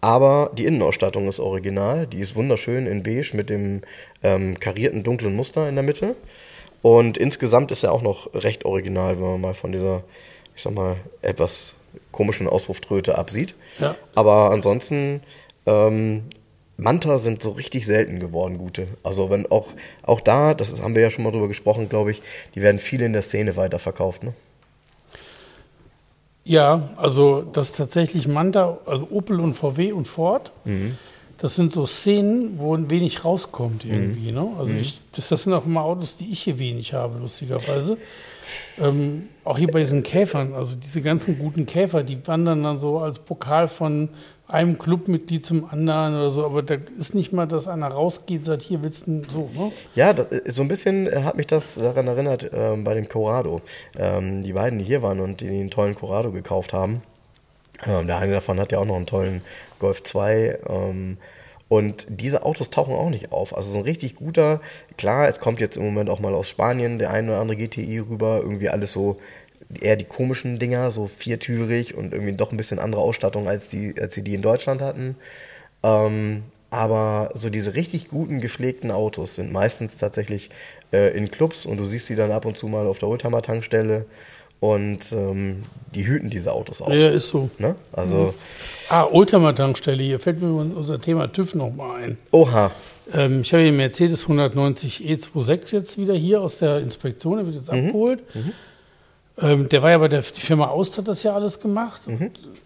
Aber die Innenausstattung ist original. Die ist wunderschön in beige mit dem ähm, karierten dunklen Muster in der Mitte. Und insgesamt ist er auch noch recht original, wenn man mal von dieser, ich sag mal, etwas komischen Auspufftröte absieht. Ja. Aber ansonsten, ähm, Manta sind so richtig selten geworden, gute. Also wenn auch, auch da, das haben wir ja schon mal drüber gesprochen, glaube ich, die werden viele in der Szene weiterverkauft. Ne? Ja, also das tatsächlich Manta, also Opel und VW und Ford, Mhm. das sind so Szenen, wo ein wenig rauskommt irgendwie. Ne? Also ich, das, das sind auch immer Autos, die ich hier wenig habe, lustigerweise. Ähm, auch hier bei diesen Käfern, also diese ganzen guten Käfer, die wandern dann so als Pokal von einem Clubmitglied zum anderen oder so, aber da ist nicht mal, dass einer rausgeht, sagt, hier willst du so, ne? Ja, das, so ein bisschen hat mich das daran erinnert ähm, bei dem Corrado. Ähm, die beiden, die hier waren und die den tollen Corrado gekauft haben. Ähm, der eine davon hat ja auch noch einen tollen Golf 2. Ähm, und diese Autos tauchen auch nicht auf. Also so ein richtig guter, klar, es kommt jetzt im Moment auch mal aus Spanien der eine oder andere GTI rüber, irgendwie alles so eher die komischen Dinger, so viertürig und irgendwie doch ein bisschen andere Ausstattung, als die, als sie die in Deutschland hatten. Ähm, aber so diese richtig guten, gepflegten Autos sind meistens tatsächlich äh, in Clubs und du siehst sie dann ab und zu mal auf der Oldtimer-Tankstelle und ähm, die hüten diese Autos auch. Ja, ist so. Ne? Also, Ah, Oldtimer-Tankstelle, hier fällt mir unser Thema TÜV nochmal ein. oha. Ähm, ich habe den Mercedes 190 E26 jetzt wieder hier aus der Inspektion, der wird jetzt abgeholt. Ähm, der war ja bei der die Firma Aust hat das ja alles gemacht.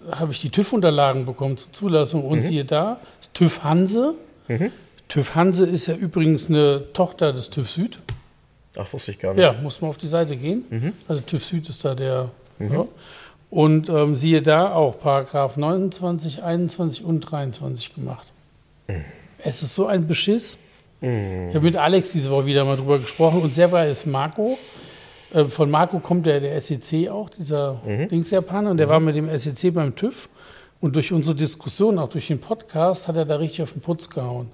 Da habe ich die TÜV-Unterlagen bekommen zur Zulassung und siehe da, das TÜV Hanse. TÜV Hanse ist ja übrigens eine Tochter des TÜV Süd. Ach, wusste ich gar nicht. Ja, muss man auf die Seite gehen. Also TÜV Süd ist da der. Ja. Und ähm, siehe da auch Paragraph 29, 21 und 23 gemacht. Es ist so ein Beschiss. Ich habe mit Alex diese Woche wieder mal drüber gesprochen und selber ist Marco. Äh, Von Marco kommt der, der SEC auch, dieser Dings-Japaner, und der war mit dem SEC beim TÜV. Und durch unsere Diskussion, auch durch den Podcast, hat er da richtig auf den Putz gehauen.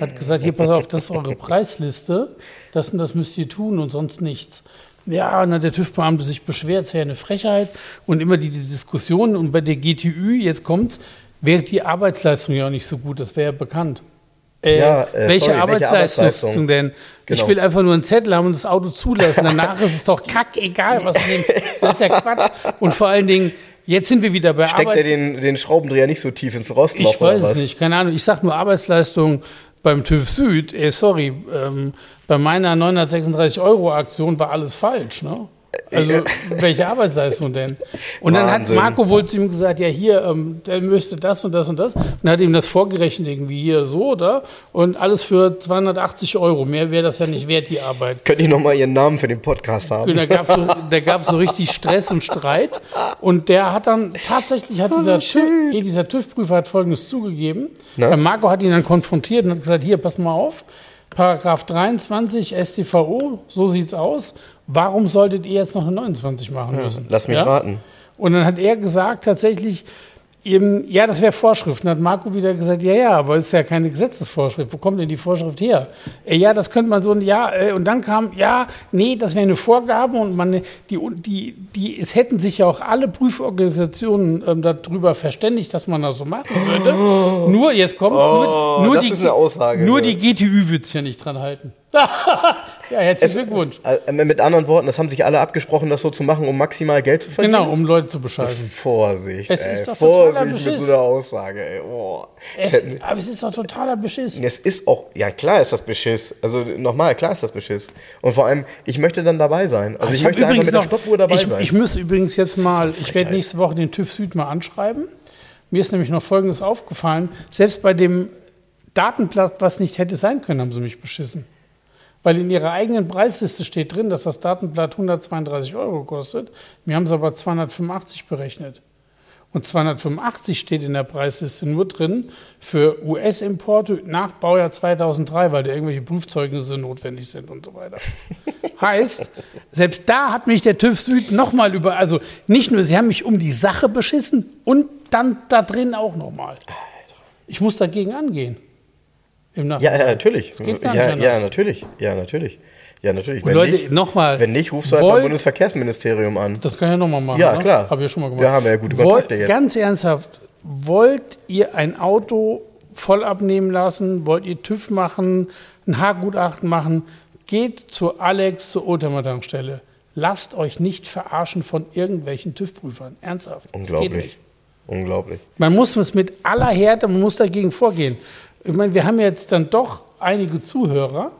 Hat gesagt, hier, pass auf, das ist eure Preisliste, das und das müsst ihr tun und sonst nichts. Ja, und dann hat der TÜV-Beamte sich beschwert, es wäre eine Frechheit. Und immer die, die Diskussion, und bei der GTÜ, jetzt kommt's, wäre die Arbeitsleistung ja auch nicht so gut, das wäre ja bekannt. Äh, Ja, äh, welche, sorry, welche Arbeitsleistung Arbeitsleistung? denn? Ich Genau. will einfach nur einen Zettel haben und das Auto zulassen. Danach ist es doch kackegal, was wir Das ist ja Quatsch. Und vor allen Dingen, jetzt sind wir wieder bei Steckt er Arbeits- den, den Schraubendreher nicht so tief ins Rostloch ich weiß oder was? es nicht, keine Ahnung. Ich sag nur Arbeitsleistung beim TÜV Süd. Ey, sorry, ähm, bei meiner 936 Euro Aktion war alles falsch, ne? Also, welche Arbeitsleistung denn? Und dann hat Wahnsinn. Marco wohl zu ihm gesagt, ja hier, ähm, der müsste das und das und das. Und hat ihm das vorgerechnet irgendwie hier so, oder? Und alles für 280 Euro. Mehr wäre das ja nicht wert, die Arbeit. Könnt ihr nochmal Ihren Namen für den Podcast haben? Und da gab es so, da gab's so richtig Stress und Streit. Und der hat dann tatsächlich, hat dieser, TÜV, eh, dieser TÜV-Prüfer hat Folgendes zugegeben. Na? Marco hat ihn dann konfrontiert und hat gesagt, hier, pass mal auf, Paragraph 23 StVO, so sieht's aus. Warum solltet ihr jetzt noch eine 29 machen müssen? lass mich raten. Und dann hat er gesagt, tatsächlich, eben, ja, das wäre Vorschrift. Dann hat Marco wieder gesagt, ja, ja, aber es ist ja keine Gesetzesvorschrift. Wo kommt denn die Vorschrift her? Äh, ja, das könnte man so, ja, äh, und dann kam, ja, nee, das wäre eine Vorgabe und man, die, die, die, es hätten sich ja auch alle Prüforganisationen ähm, darüber verständigt, dass man das so machen würde. nur, jetzt kommt's, Oh, nur, nur das die, ist eine Aussage, Nur ja. die GTÜ wird sich ja nicht dran halten. *laughs* ja, herzlichen Glückwunsch. Äh, Mit anderen Worten, das haben sich alle abgesprochen, das so zu machen, um maximal Geld zu verdienen. Genau, um Leute zu bescheißen. Vorsicht, Es ey. ist doch totaler Vorsicht mit Beschiss. so einer Aussage, ey. Oh. Es, hätten- aber es ist doch totaler Beschiss. es ist auch, ja klar ist das Beschiss. Also nochmal, klar ist das Beschiss. Und vor allem, ich möchte dann dabei sein. Also ich, hab möchte einfach mit der Stoppuhr dabei ich, sein. Ich muss übrigens jetzt mal, ich werde nächste Woche den TÜV Süd mal anschreiben. Mir ist nämlich noch Folgendes aufgefallen. Selbst bei dem Datenblatt, was nicht hätte sein können, haben sie mich beschissen. Weil in ihrer eigenen Preisliste steht drin, dass das Datenblatt 132 Euro kostet. Mir haben sie aber 285 berechnet. Und 285 steht in der Preisliste nur drin für US-Importe nach Baujahr 2003, weil da irgendwelche Prüfzeugnisse notwendig sind und so weiter. *laughs* heißt, selbst da hat mich der TÜV Süd nochmal über, also nicht nur, sie haben mich um die Sache beschissen und dann da drin auch nochmal. Ich muss dagegen angehen. Im ja, Nachhinein. ja, natürlich. geht gar ja, nicht ja, natürlich. Ja, natürlich. Ja, natürlich. Und Leute, nochmal. Wenn nicht, rufst du halt beim wollt- Bundesverkehrsministerium an. Das kann ich nochmal machen. Ja, ne? klar. Habe ich ja schon mal gemacht. Wir haben ja gute Wollt- Kontakte jetzt. Ganz ernsthaft, wollt ihr ein Auto voll abnehmen lassen? Wollt ihr TÜV machen, ein Haargutachten machen? Geht zu Alex zur Oldtimer-Tankstelle. Lasst euch nicht verarschen von irgendwelchen TÜV-Prüfern. Ernsthaft. Geht Unglaublich. nicht. Unglaublich. Man muss es mit aller Härte, man muss dagegen vorgehen. Ich meine, wir haben jetzt dann doch einige Zuhörer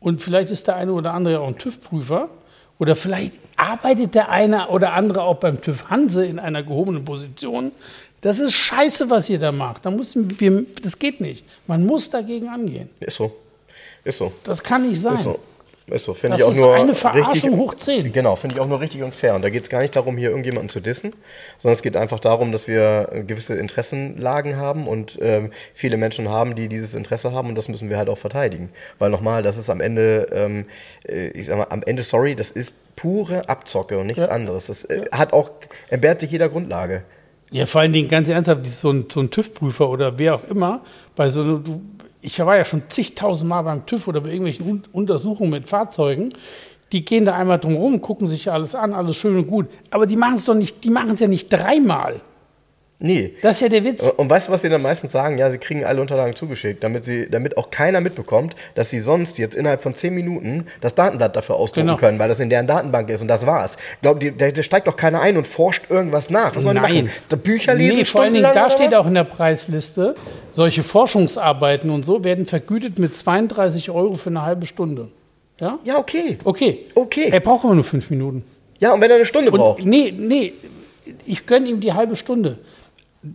und vielleicht ist der eine oder andere auch ein TÜV-Prüfer Oder vielleicht arbeitet der eine oder andere auch beim TÜV Hanse in einer gehobenen Position. Das ist scheiße, was ihr da macht. Da mussten wir, das geht nicht. Man muss dagegen angehen. Ist so. Ist so. Das kann nicht sein. Ist so. Ist so. Finde ich auch ist nur eine Verarschung richtig, hoch 10. Genau, finde ich auch nur richtig und fair. Und da geht es gar nicht darum, hier irgendjemanden zu dissen, sondern es geht einfach darum, dass wir äh, gewisse Interessenlagen haben und ähm, viele Menschen haben, die dieses Interesse haben und das müssen wir halt auch verteidigen. Weil nochmal, das ist am Ende, ähm, äh, ich sag mal, am Ende, sorry, das ist pure Abzocke und nichts Ja. anderes. Das äh, hat auch, entbehrt sich jeder Grundlage. Ja, vor allen Dingen ganz ernsthaft, so ein, so ein TÜV-Prüfer oder wer auch immer, bei so du, ich war ja schon zigtausend Mal beim TÜV oder bei irgendwelchen Un Untersuchungen mit Fahrzeugen, die gehen da einmal drum rum, gucken sich alles an, alles schön und gut. Aber die machen es doch nicht, die machen es ja nicht dreimal. Nee. Das ist ja der Witz. Und weißt du, was sie dann meistens sagen? Ja, sie kriegen alle Unterlagen zugeschickt, damit sie, damit auch keiner mitbekommt, dass sie sonst jetzt innerhalb von zehn Minuten das Datenblatt dafür ausdrucken Genau. können, weil das in deren Datenbank ist und das war's. Glaub, die, da, da steigt doch keiner ein und forscht irgendwas nach. Was sollen die Nein. machen? Da Bücher lesen? Nee, vor allen Dingen, da steht was? auch in der Preisliste, solche Forschungsarbeiten und so werden vergütet mit 32 Euro für eine halbe Stunde. Ja? Ja, okay. Okay. Okay. Er braucht aber nur fünf Minuten. Ja, und wenn er eine Stunde Und braucht. nee, nee, ich gönne ihm die halbe Stunde.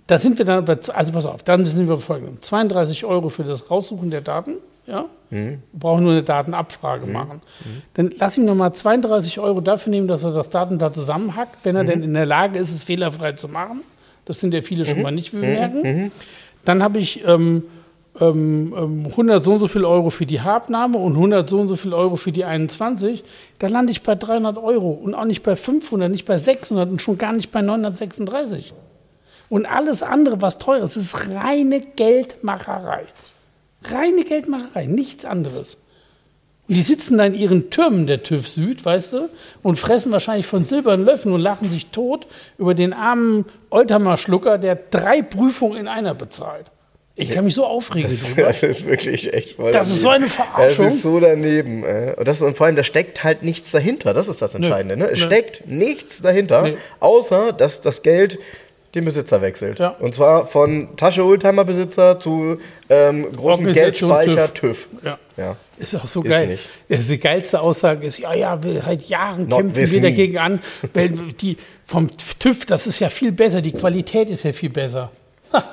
Da sind wir dann, bei, also pass auf, dann sind wir bei folgendem. 32 Euro für das Raussuchen der Daten, ja? Wir brauchen nur eine Datenabfrage machen. Dann lass ihm nochmal 32 Euro dafür nehmen, dass er das Datenblatt zusammenhackt, wenn er denn in der Lage ist, es fehlerfrei zu machen. Das sind ja viele schon mal nicht, wie wir merken. Dann habe ich ähm, ähm, ähm, 100 so und so viel Euro für die Habnahme und 100 so und so viel Euro für die 21, dann lande ich bei 300 Euro und auch nicht bei 500, nicht bei 600 und schon gar nicht bei 936. Und alles andere, was teuer ist, ist reine Geldmacherei. Reine Geldmacherei, nichts anderes. Und die sitzen da in ihren Türmen der TÜV Süd, weißt du, und fressen wahrscheinlich von silbernen Löffeln und lachen sich tot über den armen Oldtimer-Schlucker, der drei Prüfungen in einer bezahlt. Ich kann mich so aufregen Das, das ist wirklich echt voll Das ist so eine Verarschung. Das ist so daneben. Und, das, und vor allem, da steckt halt nichts dahinter. Das ist das Entscheidende. Ne? Es Nö. steckt nichts dahinter, Nee. außer dass das Geld den Besitzer wechselt. Ja. Und zwar von Tasche Oldtimer-Besitzer zu ähm, großem Geldspeicher TÜV. Ja. Ja. Ist auch so Ist geil. nicht. Das die geilste Aussage ist, ja, ja, seit Jahren Not kämpfen wir dagegen an. Weil die, vom TÜV, das ist ja viel besser, die Qualität ist ja viel besser. Ha,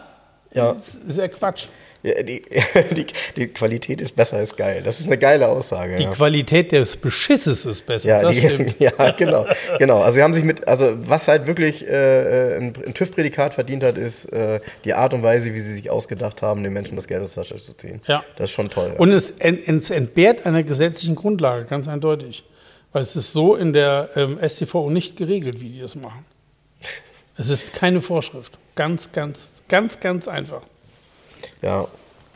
Ja. das ist ja Quatsch. Die, *laughs* die, die Qualität ist besser, ist geil. Das ist eine geile Aussage. Die ja. Qualität des Beschisses ist besser. Ja, die, *laughs* ja, genau, genau. Also sie haben sich mit, also was halt wirklich äh, ein, ein TÜV-Prädikat verdient hat, ist äh, die Art und Weise, wie sie sich ausgedacht haben, den Menschen das Geld aus der Tasche zu ziehen. Ja. Das ist schon toll. ja. Und es, ent, es entbehrt einer gesetzlichen Grundlage, ganz eindeutig. Weil es ist so in der ähm, StVO nicht geregelt, wie die das machen. Es ist keine Vorschrift. Ganz, ganz, ganz, ganz einfach. Ja.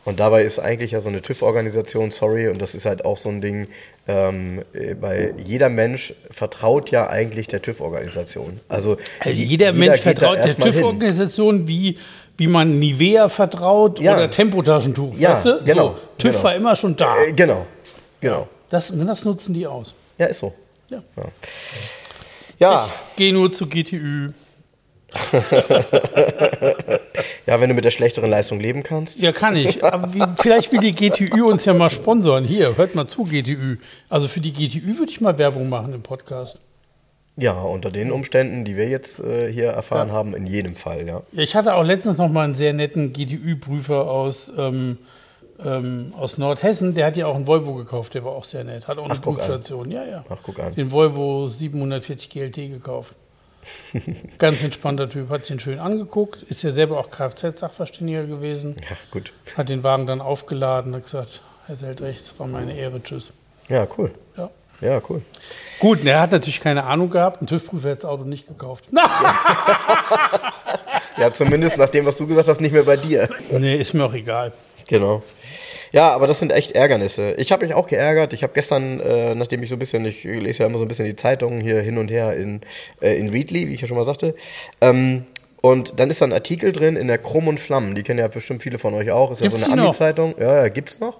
Und dabei ist eigentlich ja so eine TÜV-Organisation, sorry, und das ist halt auch so ein Ding, ähm, äh, bei jeder Mensch vertraut ja eigentlich der TÜV-Organisation. Also, Also je- jeder, Mensch vertraut der. TÜV-Organisation, wie, wie man Nivea vertraut Ja. oder Tempotaschentuch. Ja, weißt du? genau, So, TÜV genau. war immer schon da. Äh, genau, genau. Das, das nutzen die aus. Ja, ist so. Ja. Ja, Geh nur zu GTÜ. *laughs* ja, wenn du mit der schlechteren Leistung leben kannst. Ja, kann ich. Aber wie, vielleicht will die GTÜ uns ja mal sponsoren. Hier, hört mal zu, GTÜ. Also für die GTÜ würde ich mal Werbung machen im Podcast. Ja, unter den Umständen, die wir jetzt äh, hier erfahren haben, in jedem Fall, ja. Ja, ich hatte auch letztens noch mal einen sehr netten GTÜ-Prüfer aus, ähm, ähm, aus Nordhessen. Der hat ja auch einen Volvo gekauft. Der war auch sehr nett. Hat auch eine Ach. Prüfstation. Ja, ja. Ach, guck an. Den Volvo 740 GLT gekauft. *laughs* Ganz entspannter Typ. Hat sich ihn schön angeguckt. Ist ja selber auch Kfz-Sachverständiger gewesen. Ja, gut. Hat den Wagen dann aufgeladen. Hat gesagt, Herr Seldrecht, es war meine Ehre. Tschüss. Ja, cool. Ja. Ja, cool. Gut, er hat natürlich keine Ahnung gehabt. Ein TÜV-Prüfer hat das Auto nicht gekauft. *laughs* Na, Ja, zumindest nach dem, was du gesagt hast, nicht mehr bei dir. nee, ist mir auch egal. Genau. Ja, aber das sind echt Ärgernisse. Ich habe mich auch geärgert. Ich habe gestern, äh, nachdem ich so ein bisschen, ich lese ja immer so ein bisschen die Zeitungen hier hin und her in, äh, in Readly, wie ich ja schon mal sagte. Ähm, und dann ist da ein Artikel drin in der Krumm und Flammen. Die kennen ja bestimmt viele von euch auch. Ist ja Gibt's so eine? Ami-Zeitung. Ja, ja, gibt's noch.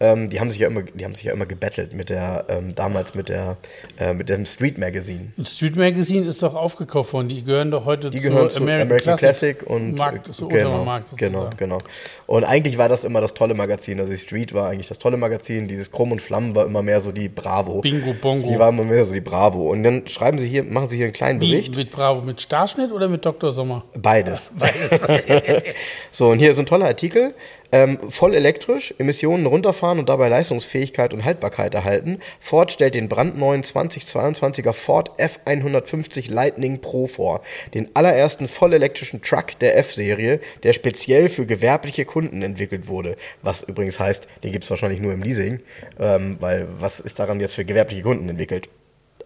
Ähm, die haben sich ja immer, die haben sich ja immer gebettelt mit der, ähm, damals mit der, äh, mit dem Street Magazine. Und Street Magazine ist doch aufgekauft worden. Die gehören doch heute Die zur gehören zu American, American, Classic, Classic, und Markt, äh, so genau, unterer Markt sozusagen. genau, genau. Und eigentlich war das immer das tolle Magazin. Also die Street war eigentlich das tolle Magazin. Dieses Krumm und Flammen war immer mehr so die Bravo. Bingo Bongo. Die war immer mehr so die Bravo. Und dann schreiben sie hier, machen sie hier einen kleinen Wie, Bericht. mit Bravo, mit Starschnitt oder mit Dr. Sommer? Beides. *laughs* *laughs* so, und hier ist ein toller Artikel. Ähm, voll elektrisch, Emissionen runterfahren und dabei Leistungsfähigkeit und Haltbarkeit erhalten. Ford stellt den brandneuen 2022er Ford F150 Lightning Pro vor. Den allerersten vollelektrischen Truck der F-Serie, der speziell für gewerbliche Kunden entwickelt wurde. Was übrigens heißt, den gibt es wahrscheinlich nur im Leasing, ähm, weil was ist daran jetzt für gewerbliche Kunden entwickelt?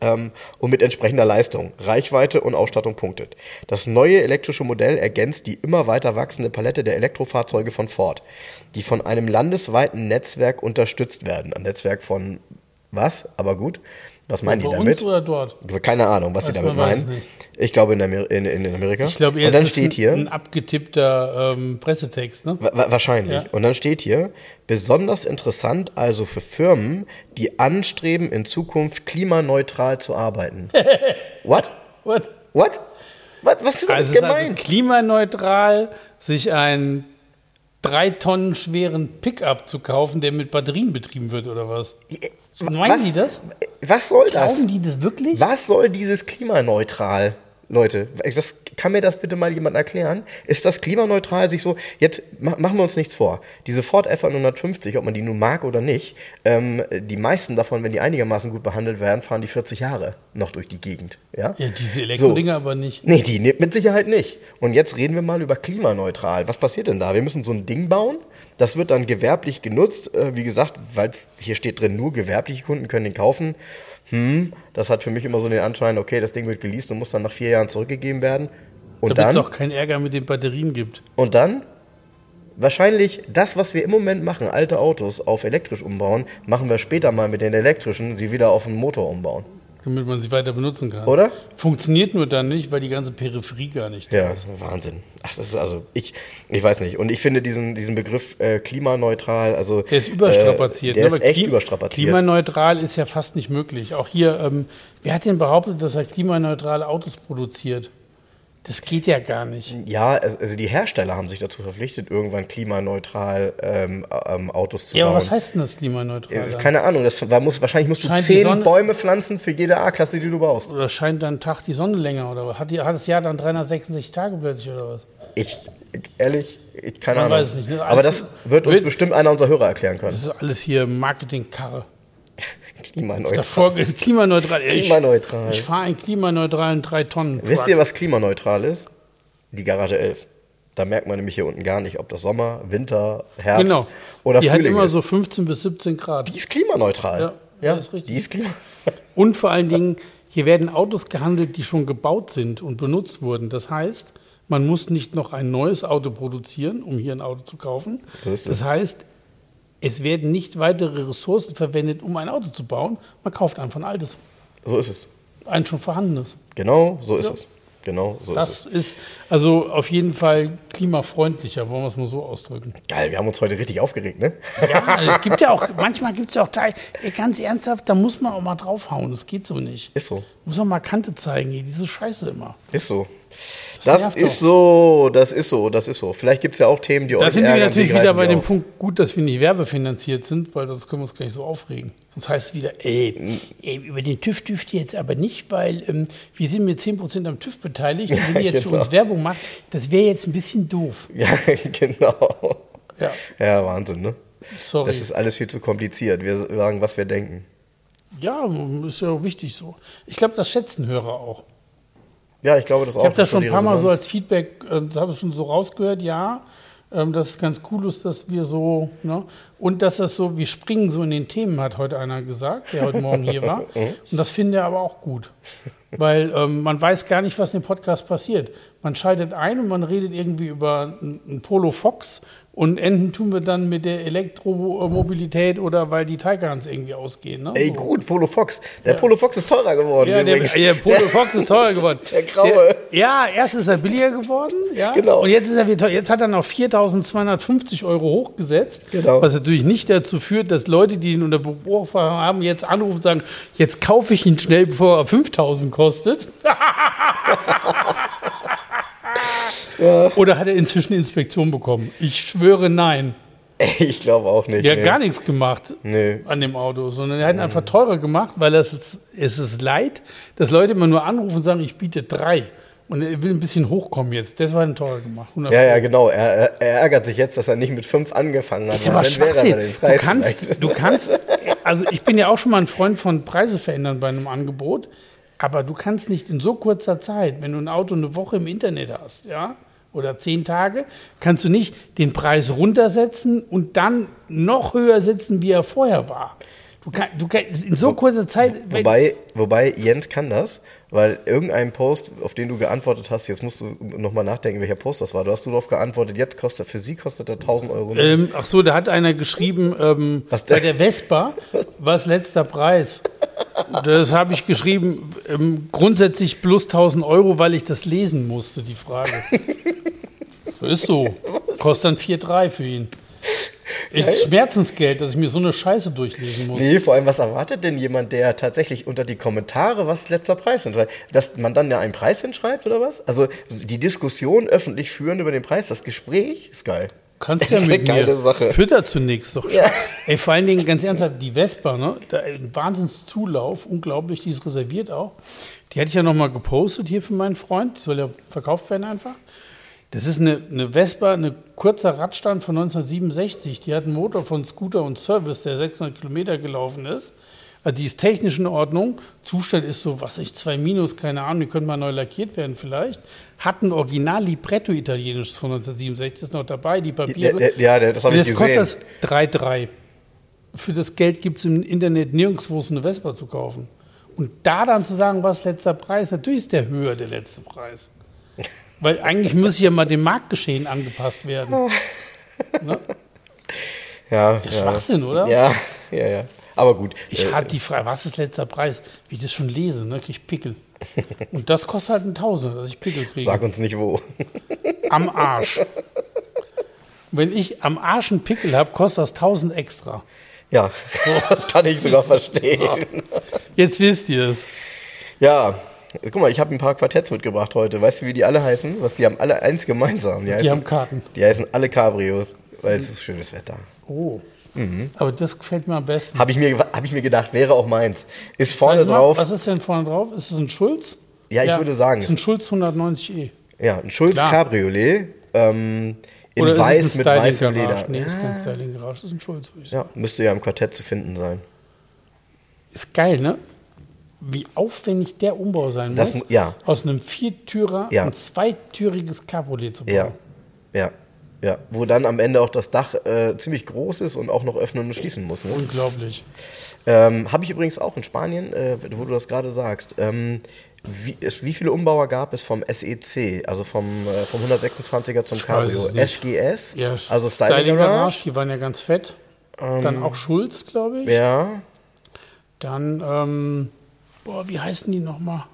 Ähm, und mit entsprechender Leistung, Reichweite und Ausstattung punktet. Das neue elektrische Modell ergänzt die immer weiter wachsende Palette der Elektrofahrzeuge von Ford, die von einem landesweiten Netzwerk unterstützt werden. Ein Netzwerk von was? Aber gut. Was meinen die Bei damit? uns oder dort? Keine Ahnung, was sie damit meinen. Ich glaube in, Amer in, in Amerika. Ich glaube, und dann ist steht ein, hier, ein abgetippter ähm, Pressetext, ne? Wa- wa- Wahrscheinlich. Ja. Und dann steht hier, besonders interessant also für Firmen, die anstreben, in Zukunft klimaneutral zu arbeiten. *laughs* What? What? What? Was, was ist Also ist also gemeint? klimaneutral, sich einen drei Tonnen schweren Pickup zu kaufen, der mit Batterien betrieben wird oder was? Meinen was, die das? Was soll das? Glauben die das wirklich? Was soll dieses klimaneutral? Leute, das, kann mir das bitte mal jemand erklären? Ist das klimaneutral sich so, jetzt ma- machen wir uns nichts vor. Diese Ford F150, ob man die nun mag oder nicht, ähm, die meisten davon, wenn die einigermaßen gut behandelt werden, fahren die 40 Jahre noch durch die Gegend. Ja, Ja, diese Elektrodinger aber nicht. Nee, die mit Sicherheit nicht. Und jetzt reden wir mal über klimaneutral. Was passiert denn da? Wir müssen so ein Ding bauen. Das wird dann gewerblich genutzt. Äh, wie gesagt, weil hier steht drin, nur gewerbliche Kunden können den kaufen. Hm, das hat für mich immer so den Anschein, okay, das Ding wird geleast und muss dann nach vier Jahren zurückgegeben werden. Und Damit es auch keinen Ärger mit den Batterien gibt. und dann, wahrscheinlich das, was wir im Moment machen, alte Autos auf elektrisch umbauen, machen wir später mal mit den elektrischen, sie wieder auf einen Motor umbauen. Damit man sie weiter benutzen kann. Oder? Funktioniert nur dann nicht, weil die ganze Peripherie gar nicht da Ja, ist. das ist Wahnsinn. Ach, das ist also, ich, ich weiß nicht. Und ich finde diesen, diesen Begriff äh, klimaneutral, also. Der ist überstrapaziert. Äh, der ne? ist Weil echt Klim- überstrapaziert. Klimaneutral ist ja fast nicht möglich. Auch hier, ähm, wer hat denn behauptet, dass er klimaneutrale Autos produziert? Das geht ja gar nicht. Ja, also die Hersteller haben sich dazu verpflichtet, irgendwann klimaneutral ähm, ähm, Autos zu Ja, bauen. aber was heißt denn das klimaneutral? Äh, dann? Keine Ahnung, das war, muss, wahrscheinlich musst du Scheint die zehn Sonne- Bäume pflanzen für jede A-Klasse, die du baust. Oder scheint dann Tag die Sonne länger? Oder was? hat, die, hat das Jahr dann 366 Tage plötzlich oder was? Ich, ehrlich, ich, keine Man Ahnung. weiß es nicht, ne? Aber das wird uns wird- bestimmt einer unserer Hörer erklären können. Das ist alles hier Marketingkarre. *laughs* Klimaneutral. Davor klimaneutral. Ich- Klimaneutral. Ich, fahre einen klimaneutralen 3 Tonnen. Wisst ihr, was klimaneutral ist? Die Garage 11. Da merkt man nämlich hier unten gar nicht, ob das Sommer, Winter, Herbst Genau. oder die hat Frühling immer ist. so 15 bis 17 Grad. Die ist klimaneutral. Ja, ja, ist richtig. Die ist klima Und vor allen Dingen, hier werden Autos gehandelt, die schon gebaut sind und benutzt wurden. Das heißt, man muss nicht noch ein neues Auto produzieren, um hier ein Auto zu kaufen. So ist das heißt, es werden nicht weitere Ressourcen verwendet, um ein Auto zu bauen. Man kauft einfach ein altes, So ist es. ein schon vorhandenes. Genau, so ist Ja. es. Genau, so ist Das ist also auf jeden Fall klimafreundlicher, wollen wir es mal so ausdrücken. es. Geil, wir haben uns heute richtig aufgeregt, ne? Ja, es gibt ja auch, manchmal gibt es ja auch Teile, ey, ganz ernsthaft, da muss man auch mal draufhauen. Das geht so nicht. Ist so. Muss man mal Kante zeigen, hier, diese Scheiße immer. Ist so. Das, ist doch. so, das ist so, das ist so. Vielleicht gibt es ja auch Themen, die Da euch sind wir ärgern, natürlich die wieder bei wir dem auf. Punkt, gut, dass wir nicht werbefinanziert sind, weil das können wir uns gar nicht so aufregen. Sonst heißt es wieder, ey, ey über den TÜV dürft ihr jetzt aber nicht, weil ähm, wir sind mit 10% am TÜV beteiligt *laughs* und wenn ihr jetzt für genau. uns Werbung macht, das wäre jetzt ein bisschen doof. Ja, *laughs* genau. Ja, Ja, Wahnsinn, ne? sorry. Das ist alles viel zu kompliziert. Wir sagen, was wir denken. ja, ist ja auch wichtig so. Ich glaube, das schätzen Hörer auch. Ja, ich glaube, das auch. Ich habe das ist schon ein paar Mal so als Feedback, äh, das habe ich schon so rausgehört, ja, ähm, dass es ganz cool ist, dass wir so, ne, und dass das so, wir springen so in den Themen, hat heute einer gesagt, der heute Morgen hier war. *laughs* Und das finde er aber auch gut. Weil ähm, man weiß gar nicht, was in dem Podcast passiert. Man schaltet ein und man redet irgendwie über einen Polo Fox Und enden tun wir dann mit der Elektromobilität oder weil die Taycans irgendwie ausgehen. Ne? Ey, gut, Polo Fox. Der Polo Fox ist teurer geworden. Ja, der, der Polo Fox ist teurer geworden. *laughs* Der graue. Der, ja, erst ist er billiger geworden, ja. Genau. Und jetzt ist er wieder. Jetzt hat er noch 4.250 Euro hochgesetzt. Genau. Was natürlich nicht dazu führt, dass Leute, die ihn unter Beobachtung haben, jetzt anrufen und sagen, jetzt kaufe ich ihn schnell, bevor er 5.000 kostet. *laughs* Oder hat er inzwischen Inspektion bekommen? Ich schwöre nein. *laughs* Ich glaube auch nicht. Der hat nee. gar nichts gemacht Nee. an dem Auto, sondern er hat ihn einfach teurer gemacht, weil es, ist- es ist leid, dass Leute immer nur anrufen und sagen, ich biete drei. Und er will ein bisschen hochkommen jetzt. Das war ein teurer gemacht. 100 Ja, ja, genau. Er, er- er ärgert sich jetzt, dass er nicht mit fünf angefangen hat. Ist aber er Schwachsinn. Du kannst, vielleicht. du kannst, also ich bin ja auch schon mal ein Freund von Preise verändern bei einem Angebot, aber du kannst nicht in so kurzer Zeit, wenn du ein Auto eine Woche im Internet hast, ja, oder zehn Tage, kannst du nicht den Preis runtersetzen und dann noch höher setzen, wie er vorher war. Du kann, du kann, in so kurzer Zeit. Wobei, wobei Jens kann das, weil irgendein Post, auf den du geantwortet hast, jetzt musst du nochmal nachdenken, welcher Post das war. Du hast du darauf geantwortet, jetzt kostet für sie kostet er 1000 Euro. Ähm, ach so, da hat einer geschrieben, ähm, Was bei der- der Vespa, was letzter Preis? Das habe ich geschrieben, ähm, grundsätzlich plus 1000 Euro, weil ich das lesen musste, die Frage. *laughs* Ist so. Kostet dann 4,3 für ihn. Ist Schmerzensgeld, dass ich mir so eine Scheiße durchlesen muss. Nee, vor allem, was erwartet denn jemand, der tatsächlich unter die Kommentare, was letzter Preis sind? Dass man dann ja einen Preis hinschreibt oder was? Also die Diskussion öffentlich führen über den Preis, das Gespräch ist geil. Kannst ja *laughs* mit mir. Sache. Führt dazu nichts doch. Ja. Ey, vor allen Dingen, ganz ernsthaft, die Vespa, ne? Da ein Wahnsinnszulauf, unglaublich, die ist reserviert auch. Die hatte ich ja nochmal gepostet hier für meinen Freund. Die soll ja verkauft werden einfach. Das ist eine, eine Vespa, ein kurzer Radstand von 1967. Die hat einen Motor von Scooter und Service, der 600 Kilometer gelaufen ist. Also die ist technisch in Ordnung. Zustand ist so, was ich, 2 minus, keine Ahnung, die könnte mal neu lackiert werden vielleicht. Hat ein Original Libretto italienisches von 1967, ist noch dabei, die Papiere. Ja, der- das habe ich Jetzt kostet gesehen. das 3,3. Für das Geld gibt es im Internet nirgendwo so eine Vespa zu kaufen. Und da dann zu sagen, was letzter Preis, natürlich ist der höher, der letzte Preis. *laughs* Weil eigentlich muss ja mal dem Marktgeschehen angepasst werden. Ja, ja. Schwachsinn, oder? Ja, ja, ja. Aber gut. Ich äh, hatte die Frage, was ist letzter Preis? Wie ich das schon lese, ne, kriege ich Pickel. *laughs* Und das kostet halt ein Tausender, dass ich Pickel kriege. sag uns nicht wo. *laughs* Am Arsch. Wenn ich am Arsch einen Pickel habe, kostet das 1000 extra. Ja, *laughs* das kann ich sogar verstehen. Jetzt wisst ihr es. Ja, guck mal, ich habe ein paar Quartetts mitgebracht heute. Weißt du, wie die alle heißen? Was die haben alle eins gemeinsam. Die, heißen, haben Karten. Die heißen alle Cabrios, weil es ist schönes Wetter. Oh. Aber das gefällt mir am besten. Habe ich, mir, hab ich mir gedacht, wäre auch meins. Ist vorne mal, drauf, Was ist denn vorne drauf? Ist es ein Schulz? Ja, ich würde sagen, Es ist ein Schulz 190e. ja, ein Schulz Klar. Cabriolet ähm, in Oder weiß ist es mit weißem Leder. Nee, ist kein Styling Garage, das ist ein Schulz. Ja, müsste ja im Quartett zu finden sein. Ist geil, ne? Wie aufwendig der Umbau sein Das muss, mu- ja. aus einem Viertürer Ja. ein zweitüriges Cabriolet zu bauen. Ja, ja, ja. Wo dann am Ende auch das Dach äh, ziemlich groß ist und auch noch öffnen und schließen muss. Ne? Unglaublich. Ähm, Habe ich übrigens auch in Spanien, äh, wo du das gerade sagst. Ähm, wie, wie viele Umbauer gab es vom SEC, also vom, äh, vom 126er zum Cabrio? SGS, Ja, also Styling Garage. die waren ja ganz fett. Dann auch Schulz, glaube ich. Ja, Dann, ähm, boah, wie heißen die nochmal?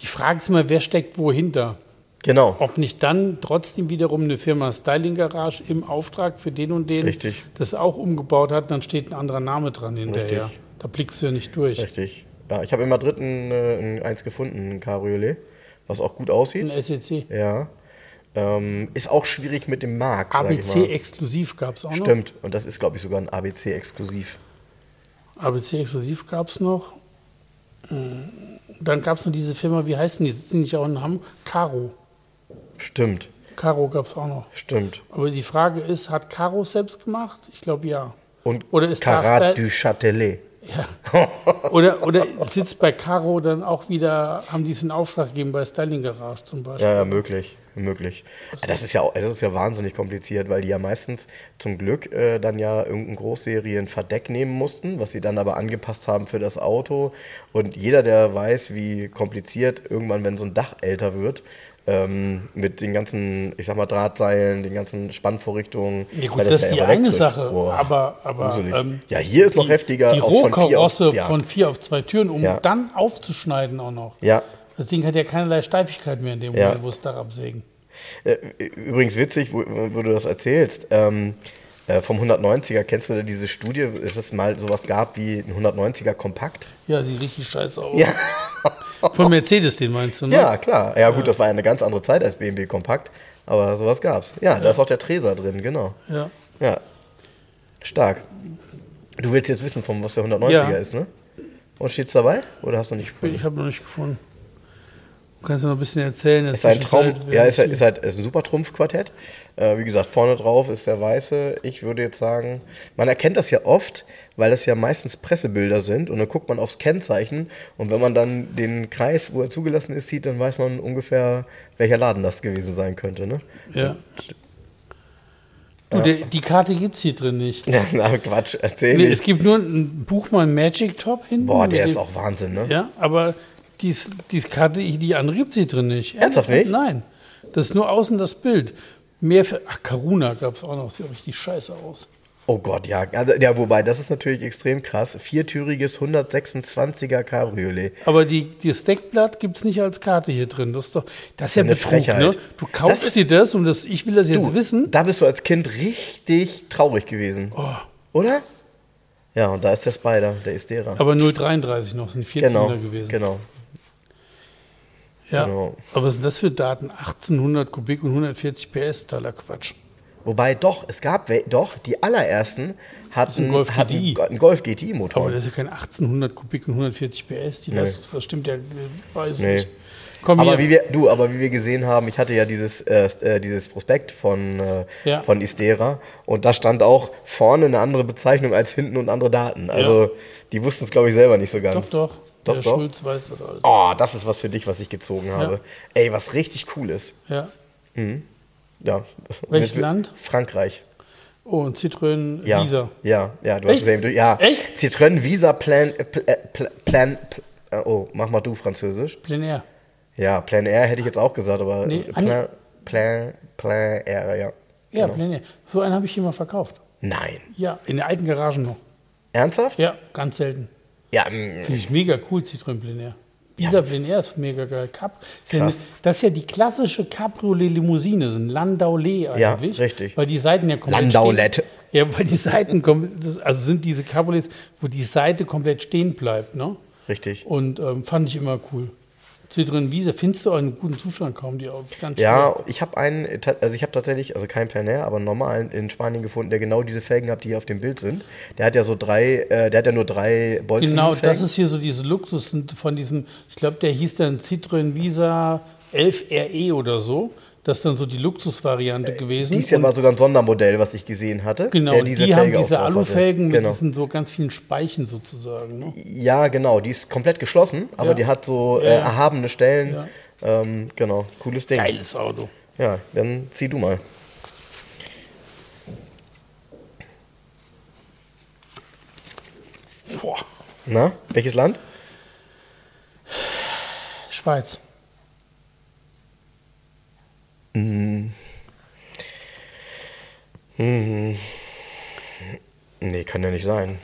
Die Frage ist immer, wer steckt wo hinter? genau. Ob nicht dann trotzdem wiederum eine Firma Styling Garage im Auftrag für den und den Richtig. das auch umgebaut hat, dann steht ein anderer Name dran hinterher. Richtig. Da blickst du ja nicht durch. Richtig. Ja, ich habe in Madrid ein, äh, ein, eins gefunden, ein Cabriolet, was auch gut aussieht. Ein SEC. Ja. Ähm, ist auch schwierig mit dem Markt. sag ich ABC mal. exklusiv gab es auch Stimmt. Und das ist, glaube ich, sogar ein ABC exklusiv. noch. ABC exklusiv gab es noch. Mm, Dann gab es noch diese Firma, wie heißen die? Sitzen die nicht auch in Hamburg? Caro. Stimmt. Caro gab es auch noch. Stimmt. Aber die Frage ist, hat Caro selbst gemacht? Ich glaube ja. Und Oder ist das Carat du Châtelet. Ja. *laughs* Oder, oder sitzt bei Caro dann auch wieder, haben die es in Auftrag gegeben bei Styling Garage zum Beispiel? Ja, ja, möglich. Möglich. Das ist ja das ist ja wahnsinnig kompliziert, weil die ja meistens zum Glück äh, dann ja irgendein Großserien-Verdeck nehmen mussten, was sie dann aber angepasst haben für das Auto. Und jeder, der weiß, wie kompliziert irgendwann, wenn so ein Dach älter wird, ähm, mit den ganzen, ich sag mal, Drahtseilen, den ganzen Spannvorrichtungen. Ja gut, weil das ist ja die eine Sache, Boah, aber, aber ähm, ja, hier ist noch die, heftiger. Die auch von vier auf- Rohkarosse ja. von vier auf zwei Türen, um Ja. dann aufzuschneiden auch noch. Ja, Das Ding hat ja keinerlei Steifigkeit mehr in dem Ja. Moment, wo es da absägen. Äh, Übrigens witzig, wo, wo du das erzählst. Ähm, äh, vom 190er, kennst du diese Studie, dass es mal sowas gab wie ein 190er Kompakt? Ja, sieht richtig scheiße aus. Ja. Von Mercedes, den meinst du, ne? Ja, klar. Ja, gut, das war ja eine ganz andere Zeit als BMW Kompakt, aber sowas gab's. Ja, da ist auch der Treser drin, genau. ja. Ja. Stark. Du willst jetzt wissen, von was der 190er Ja. ist, ne? Und steht's dabei? Oder hast du nicht Ich habe noch nicht gefunden. Du kannst ja noch ein bisschen erzählen. Ist ein Traum, ja, ist halt, ist halt ist ein super Trumpfquartett. Äh, wie gesagt, vorne drauf ist der weiße. Ich würde jetzt sagen, man erkennt das ja oft, weil das ja meistens Pressebilder sind und dann guckt man aufs Kennzeichen und wenn man dann den Kreis, wo er zugelassen ist, sieht, dann weiß man ungefähr, welcher Laden das gewesen sein könnte. Ne? Ja. Du, der, die Karte gibt es hier drin nicht. *laughs* Ja, na, Quatsch, erzähl Nee, nicht. es gibt nur ein Buchmann Magic Top hinten. Boah, der ist auch Wahnsinn, ne? Ja, aber dies, dies Karte, die es hier drin nicht. Ernsthaft nicht? Nein. Das ist nur außen das Bild. Mehr für, ach, Karuna gab es auch noch. Sieht auch richtig scheiße aus. Oh Gott, ja. Also, ja, wobei, das ist natürlich extrem krass. Viertüriges 126er Cabriolet. Aber die, das Deckblatt gibt es nicht als Karte hier drin. Das ist doch, das ist ja Eine Betrug, Frechheit. ne? Du kaufst Das ist- dir das und das, ich will das jetzt Du, wissen. Da bist du als Kind richtig traurig gewesen. Oh, Oder? Ja, und da ist der Spider, der Istera. aber 0,33 noch, sind 14er Genau, gewesen. genau. Ja. genau. Aber was sind das für Daten? 1800 Kubik und 140 PS, totaler Quatsch. Wobei doch, es gab doch, die allerersten hatten, ein Golf hatten GTI. einen Golf Aber das ist ja kein 1800 Kubik und 140 PS. Die Nee. Leistung, das stimmt ja, äh, weiß Nee. nicht. Komm Aber hier. wie wir, du, aber wie wir gesehen haben, ich hatte ja dieses, äh, äh, dieses Prospekt von, äh, Ja. von Istera und da stand auch vorne eine andere Bezeichnung als hinten und andere Daten. Also die wussten es, glaube ich, selber nicht so ganz. Doch, doch. Doch, der doch. Schulz weiß das alles. Oh, das ist was für dich, was ich gezogen habe. Ja. Ey, was richtig cool ist. Ja. Ja. Welches Land? Frankreich. Oh, und Citroën Ja. Visa. Ja, ja, du hast Echt? es eben durch. Ja. Echt? Citroën Visa Plan, äh, äh, Pl- Plan, Pl- äh, oh, mach mal du Französisch. Plein Air. Ja, Plan R hätte ich jetzt auch gesagt, aber Nee, Plan, Plan, Plan R, ja. Ja, Genau. Plein Air. So einen habe ich hier mal verkauft. Nein. Ja, in der alten Garage noch. Ernsthaft? Ja, ganz selten. Ja, mm, Finde ich mega cool, Citroën Plein Air. Dieser Plein Air ist mega geil. Cap, ja Krass. eine- das ist ja die klassische Cabriolet-Limousine, so ein Landaulet Ja, eigentlich. richtig. Weil die Seiten ja komplett Landaulet. stehen. Ja, weil die Seiten, kom- also sind diese Cabriolets, wo die Seite komplett stehen bleibt. Ne? richtig. Und ähm, fand ich immer cool. Citroën Visa findest du auch in gutem Zustand kaum, die Autos. Ganz Ja, ich habe einen, also ich habe tatsächlich, also keinen Plan R, aber einen normalen in Spanien gefunden, der genau diese Felgen hat, die hier auf dem Bild sind. Der hat ja so drei, äh, der hat ja nur drei Bolzen. Genau, das ist hier so diese Luxus von diesem, ich glaube, der hieß dann Citroën Visa 11 RE oder so. Das ist dann so die Luxusvariante gewesen. Dies ja mal sogar ein Sondermodell, was ich gesehen hatte. genau, diese die haben Felge auch diese. Alufelgen mit Genau. diesen so ganz vielen Speichen sozusagen. Ne? Ja, genau, die ist komplett geschlossen, aber Ja. die hat so äh, erhabene Stellen. Ja. Ähm, genau, cooles Ding. Geiles Auto. Ja, dann zieh du mal. Boah, Na, welches Land? Schweiz. Nee, kann ja nicht sein.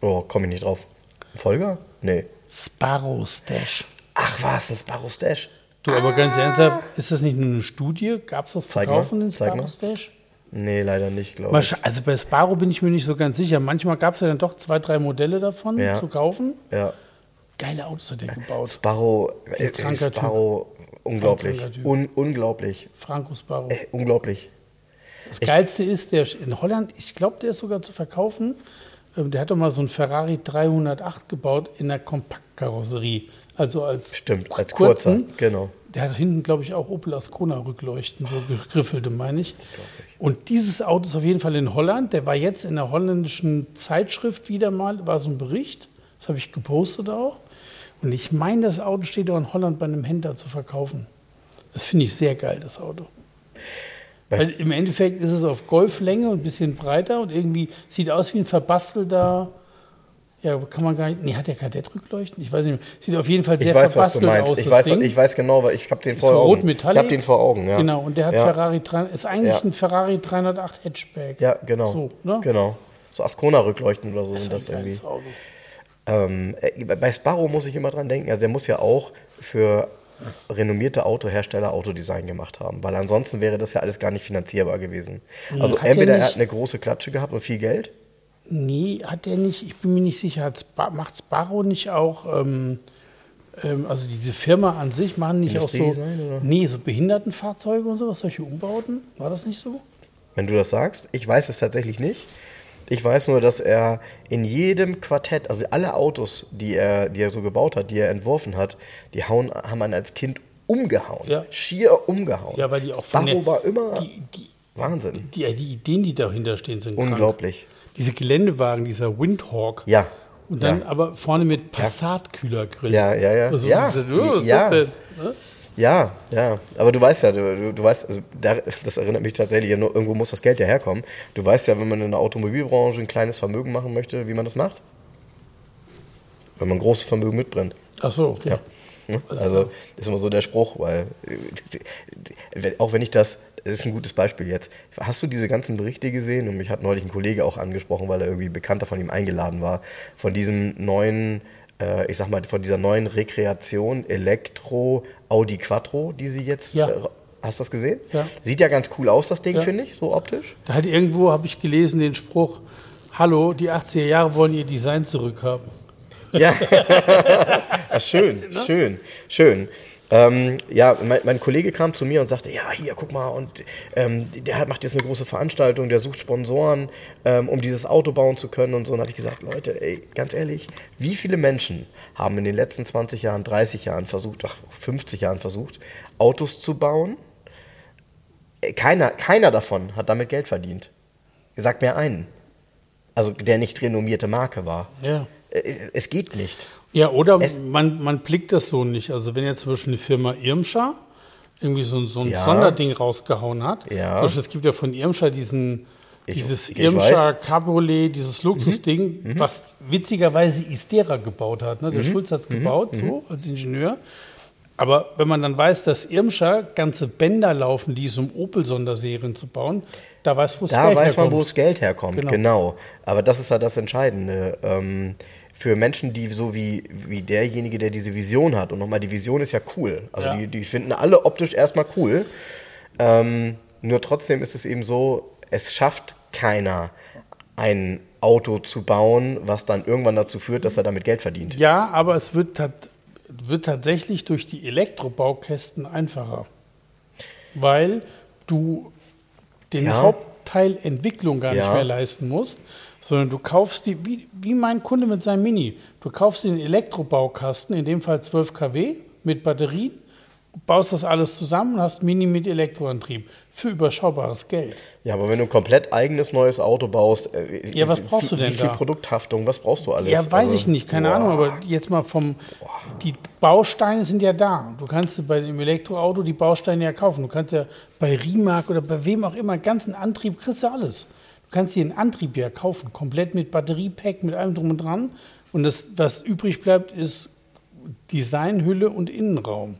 Oh, komm ich nicht drauf. Folger? Nee. Sparrow Stash. Ach was, ein Sparrow Stash. Du, aber ganz ernsthaft, ist das nicht nur eine Studie? Gab es das zu Zeig mal, kaufen, den zeig Sparrow mal. Stash? Nee, leider nicht, glaube Mal ich. Also bei Sparrow bin ich mir nicht so ganz sicher. Manchmal gab es ja dann doch zwei, drei Modelle davon Ja. zu kaufen. Ja. Geile Autos hat der gebaut. Sparrow, äh, Ein kranker Typ. Unglaublich. Un unglaublich. Franco Sparrow. Äh, unglaublich. Das Geilste ist, der in Holland, ich glaube, der ist sogar zu verkaufen. Ähm, Der hat doch mal so einen Ferrari 308 gebaut in der Kompaktkarosserie. Also als Stimmt, als kurzer, kurzen. genau. Der hat hinten, glaube ich, auch Opel Ascona Rückleuchten, so gegriffelte, meine ich. Und dieses Auto ist auf jeden Fall in Holland. Der war jetzt in der holländischen Zeitschrift wieder mal, war so ein Bericht. Das habe ich gepostet auch. Und ich meine, das Auto steht auch in Holland bei einem Händler zu verkaufen. Das finde ich sehr geil, das Auto. Weil im Endeffekt ist es auf Golflänge und ein bisschen breiter und irgendwie sieht aus wie ein verbastelter Ja, kann man gar nicht. Nee, hat der Kadettrückleuchten? Ich weiß nicht mehr. Sieht auf jeden Fall sehr Ich weiß, was du meinst. aus. Ich weiß, Ding. ich weiß genau, weil ich habe den vor so Augen. Ich habe den vor Augen, ja. Genau, und der hat ja. Ferrari 3, ist eigentlich Ja. ein Ferrari 308 Hatchback. Ja, genau. So, ne? Genau. So Ascona-Rückleuchten oder so Das sind ist das irgendwie. Auto. Ähm, äh, bei Sparrow muss ich immer dran denken, also der muss ja auch für renommierte Autohersteller Autodesign gemacht haben, weil ansonsten wäre das ja alles gar nicht finanzierbar gewesen. Also Hat er entweder er hat eine große Klatsche gehabt und viel Geld. Nee, hat der nicht, ich bin mir nicht sicher, Spa, macht Sparrow nicht auch, ähm, ähm, also diese Firma an sich machen nicht auch so, oder? nee, so Behindertenfahrzeuge und sowas, solche Umbauten? War das nicht so? Wenn du das sagst, ich weiß es tatsächlich nicht. Ich weiß nur, dass er in jedem Quartett, also alle Autos, die er, die er so gebaut hat, die er entworfen hat, die hauen, haben einen als Kind umgehauen. Ja. Schier umgehauen. Ja, weil die auch von der, war immer die, die, Wahnsinn. die, die Ideen, die dahinter stehen, sind krank. Unglaublich. Diese Geländewagen, dieser Windhawk. Ja. Und dann ja. aber vorne mit Passat-Kühlergrill. Ja, ja, ja. Also, Ja, dieses- oh, was ist das denn? Ne? Ja, ja. Aber du weißt ja, du, du, du weißt, also da, das erinnert mich tatsächlich, irgendwo muss das Geld ja herkommen. Du weißt ja, wenn man in der Automobilbranche ein kleines Vermögen machen möchte, wie man das macht? Wenn man ein großes Vermögen mitbrennt. Ach so, okay. Ja. Ne? Also ist immer so der Spruch, weil äh, auch wenn ich das, das ist ein gutes Beispiel jetzt. Hast du diese ganzen Berichte gesehen? Und mich hat neulich ein Kollege auch angesprochen, weil er irgendwie Bekannter von ihm eingeladen war, von diesem neuen, äh, ich sag mal, von dieser neuen Rekreation Elektro Audi Quattro, die sie jetzt. Ja. Äh, hast du das gesehen? Ja. Sieht ja ganz cool aus, das Ding, Ja. finde ich, so optisch. Da hat irgendwo, habe ich gelesen, den Spruch, hallo, die 80er Jahre wollen ihr Design zurückhaben. Ja, *laughs* *laughs* ja schön, schön, schön. Ähm, ja, mein, mein Kollege kam zu mir und sagte, ja, hier, guck mal, und ähm, der hat, macht jetzt eine große Veranstaltung, der sucht Sponsoren, ähm, um dieses Auto bauen zu können und so. Und habe ich gesagt, Leute, ey, ganz ehrlich, wie viele Menschen haben in den letzten 20 Jahren, 30 Jahren versucht, ach, 50 Jahren versucht, Autos zu bauen? Äh, Keiner, keiner davon hat damit Geld verdient. Sag mir einen. Also, der nicht renommierte Marke war. Ja. Äh, Es geht nicht. Ja, oder man, man blickt das so nicht. Also wenn jetzt zum Beispiel eine Firma Irmscher irgendwie so, ein- so ein Ja. Sonderding rausgehauen hat. Ja. Zum Beispiel, es gibt ja von Irmscher diesen, Ich- dieses ich Irmscher Cabriolet, dieses Luxusding, was witzigerweise Istera gebaut hat. Ne? Der Schulz hat es gebaut, so als Ingenieur. Aber wenn man dann weiß, dass Irmscher ganze Bänder laufen, die es um Opel-Sonderserien zu bauen, da weiß, wo es Da Geld weiß man, wo das Geld herkommt, Genau. genau. Aber das ist ja das Entscheidende. Ähm, für Menschen, die so wie, wie derjenige, der diese Vision hat, und nochmal, die Vision ist ja cool. Also Ja. die, die finden alle optisch erstmal cool. Ähm, nur trotzdem ist es eben so, es schafft keiner, ein Auto zu bauen, was dann irgendwann dazu führt, dass er damit Geld verdient. Ja, aber es wird, tat- wird tatsächlich durch die Elektrobaukästen einfacher. Weil du den Ja. Hauptteil Entwicklung gar Ja. nicht mehr leisten musst, sondern du kaufst die, wie, wie mein Kunde mit seinem Mini, du kaufst den Elektrobaukasten, in dem Fall 12 kW mit Batterien, baust das alles zusammen und hast Mini mit Elektroantrieb für überschaubares Geld. Ja, aber wenn du ein komplett eigenes neues Auto baust, äh, Ja, was wie- brauchst du denn Wie viel da? Produkthaftung, was brauchst du alles? Ja, weiß Also, ich nicht, keine boah. Ahnung, aber jetzt mal vom. Die Bausteine sind ja da. Du kannst bei dem Elektroauto die Bausteine ja kaufen. Du kannst ja bei Rimac oder bei wem auch immer ganzen Antrieb kriegst du alles. Du kannst dir einen Antrieb ja kaufen, komplett mit Batteriepack, mit allem drum und dran. Und das, was übrig bleibt, ist Designhülle und Innenraum.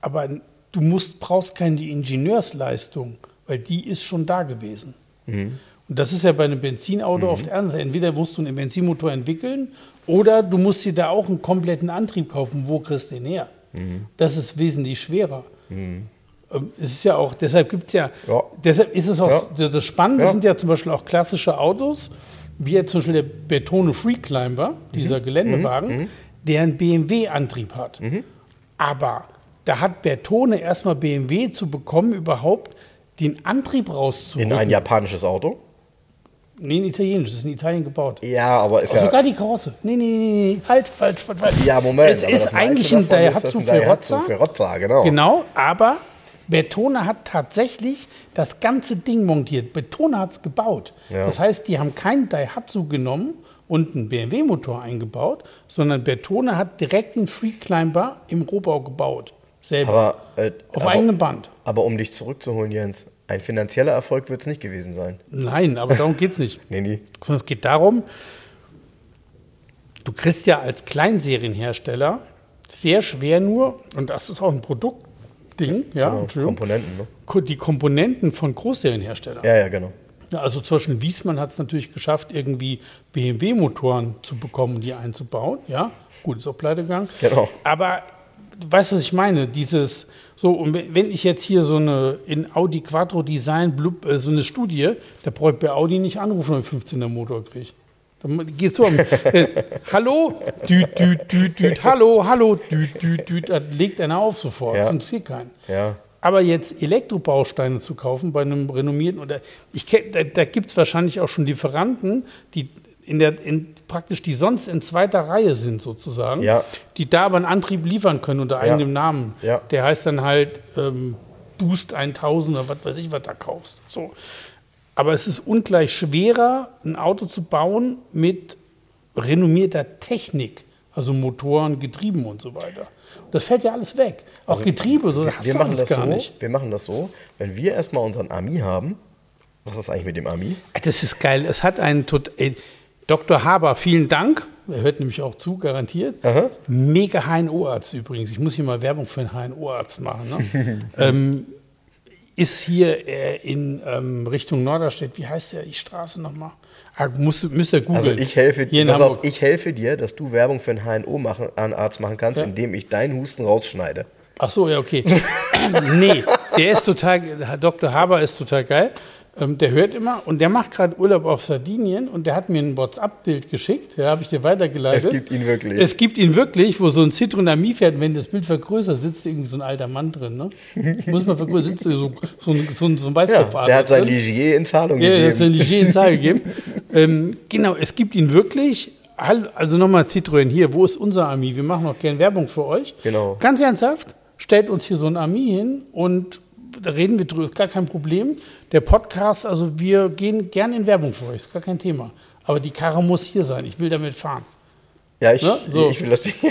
Aber du musst, brauchst keine Ingenieursleistung, weil die ist schon da gewesen. Und das ist ja bei einem Benzinauto oft ernst. Entweder musst du einen Benzinmotor entwickeln oder du musst dir da auch einen kompletten Antrieb kaufen. Wo kriegst du den her? Das ist wesentlich schwerer. Ähm, Es ist ja auch, deshalb gibt es ja, Ja. deshalb ist es auch, das Spannende Ja. sind ja zum Beispiel auch klassische Autos, wie jetzt zum Beispiel der Betone Freeclimber, dieser Geländewagen, der einen BMW-Antrieb hat. Aber da hat Bertone erstmal BMW zu bekommen, überhaupt den Antrieb In rauszuholen. ein japanisches Auto? Nee, ein italienisch, das ist in Italien gebaut. Ja, aber ist ja. Sogar die Karosse. Nee, nee, nee, nee, halt, falsch, falsch, falsch. Ja, Moment. Es ist eigentlich ein Daihatsu Ferrozza. Ferrozza, genau. Genau, aber Betone hat tatsächlich das ganze Ding montiert. Betone hat es gebaut. Ja. Das heißt, die haben kein Daihatsu genommen und einen BMW-Motor eingebaut, sondern Betone hat direkt den Freeclimber im Rohbau gebaut. Selber. Aber, äh, auf aber, eigenem Band. aber um dich zurückzuholen, Jens, ein finanzieller Erfolg wird es nicht gewesen sein. Nein, aber darum *laughs* geht es nicht. Nee, nee. Sondern es geht darum, du kriegst ja als Kleinserienhersteller sehr schwer nur, und das ist auch ein Produktding, ja, Genau, Komponenten, ne? die Komponenten von Großserienherstellern. Ja, ja, genau. Also zum Beispiel Wiesmann hat es natürlich geschafft, irgendwie BMW-Motoren zu bekommen, die einzubauen. Ja, gut, ist auch pleite gegangen. Genau. Aber du weißt, was ich meine? Dieses, so, und wenn ich jetzt hier so eine in Audi Quattro Design, äh, so eine Studie, da brauche ich bei Audi nicht anrufen, wenn ich 15er Motor kriege. Dann geht so um, äh, hallo, düt, düt, düt, düt, hallo, hallo, düt, düt, düt, da legt einer auf sofort. Ja. Das interessiert keinen. Ja. Aber jetzt Elektrobausteine zu kaufen bei einem renommierten oder ich da, da gibt es wahrscheinlich auch schon Lieferanten, die in der in, praktisch die sonst in zweiter Reihe sind sozusagen, Ja. die da aber einen Antrieb liefern können unter eigenem Namen. Ja. Der heißt dann halt ähm, Boost 1000 oder was weiß ich, was da kaufst. So. Aber es ist ungleich schwerer, ein Auto zu bauen mit renommierter Technik, also Motoren, Getrieben und so weiter. Das fällt ja alles weg. Auch Getriebe, so Wir du machen, das gar so, nicht. wir machen das so, wenn wir erstmal unseren Ami haben, was ist eigentlich mit dem Ami? Das ist geil. Es hat einen tot, ey, Dr. Haber, vielen Dank. Er hört nämlich auch zu, garantiert. Aha. Mega HNO-Arzt übrigens. Ich muss hier mal Werbung für einen HNO-Arzt machen. Ne? *laughs* ähm, ist hier äh, in ähm, Richtung Norderstedt, wie heißt der die Straße nochmal? Ah, musst, müsst ihr googeln. Also ich helfe, hier pass auf, ich helfe dir, dass du Werbung für einen HNO machen, einen Arzt machen kannst, Ja. indem ich deinen Husten rausschneide. Ach so, ja, okay. *laughs* nee, der ist total, Dr. Haber ist total geil. Ähm, der hört immer und der macht gerade Urlaub auf Sardinien und der hat mir ein WhatsApp-Bild geschickt. Ja, habe ich dir weitergeleitet. Es gibt ihn wirklich. Es gibt ihn wirklich, wo so ein Citroen Ami fährt. Wenn das Bild vergrößert, sitzt irgendwie so ein alter Mann drin. Ne? Muss man vergrößern, sitzt so, so, ein, so, ein, so ein Ja, Weißkopfadler der hat sein. Ligier in Zahlung Ja, der hat sein gegeben. Ligier in Zahl gegeben. ähm, genau, es gibt ihn wirklich. Also nochmal Citroën hier, wo ist unser Ami? Wir machen auch gerne Werbung für euch. Genau. Ganz ernsthaft, stellt uns hier so ein Ami hin und da reden wir drüber, ist gar kein Problem. Der Podcast, also wir gehen gerne in Werbung für euch, ist gar kein Thema. Aber die Karre muss hier sein, ich will damit fahren. Ja, ich, Ne? So. ich will das. *laughs* Ich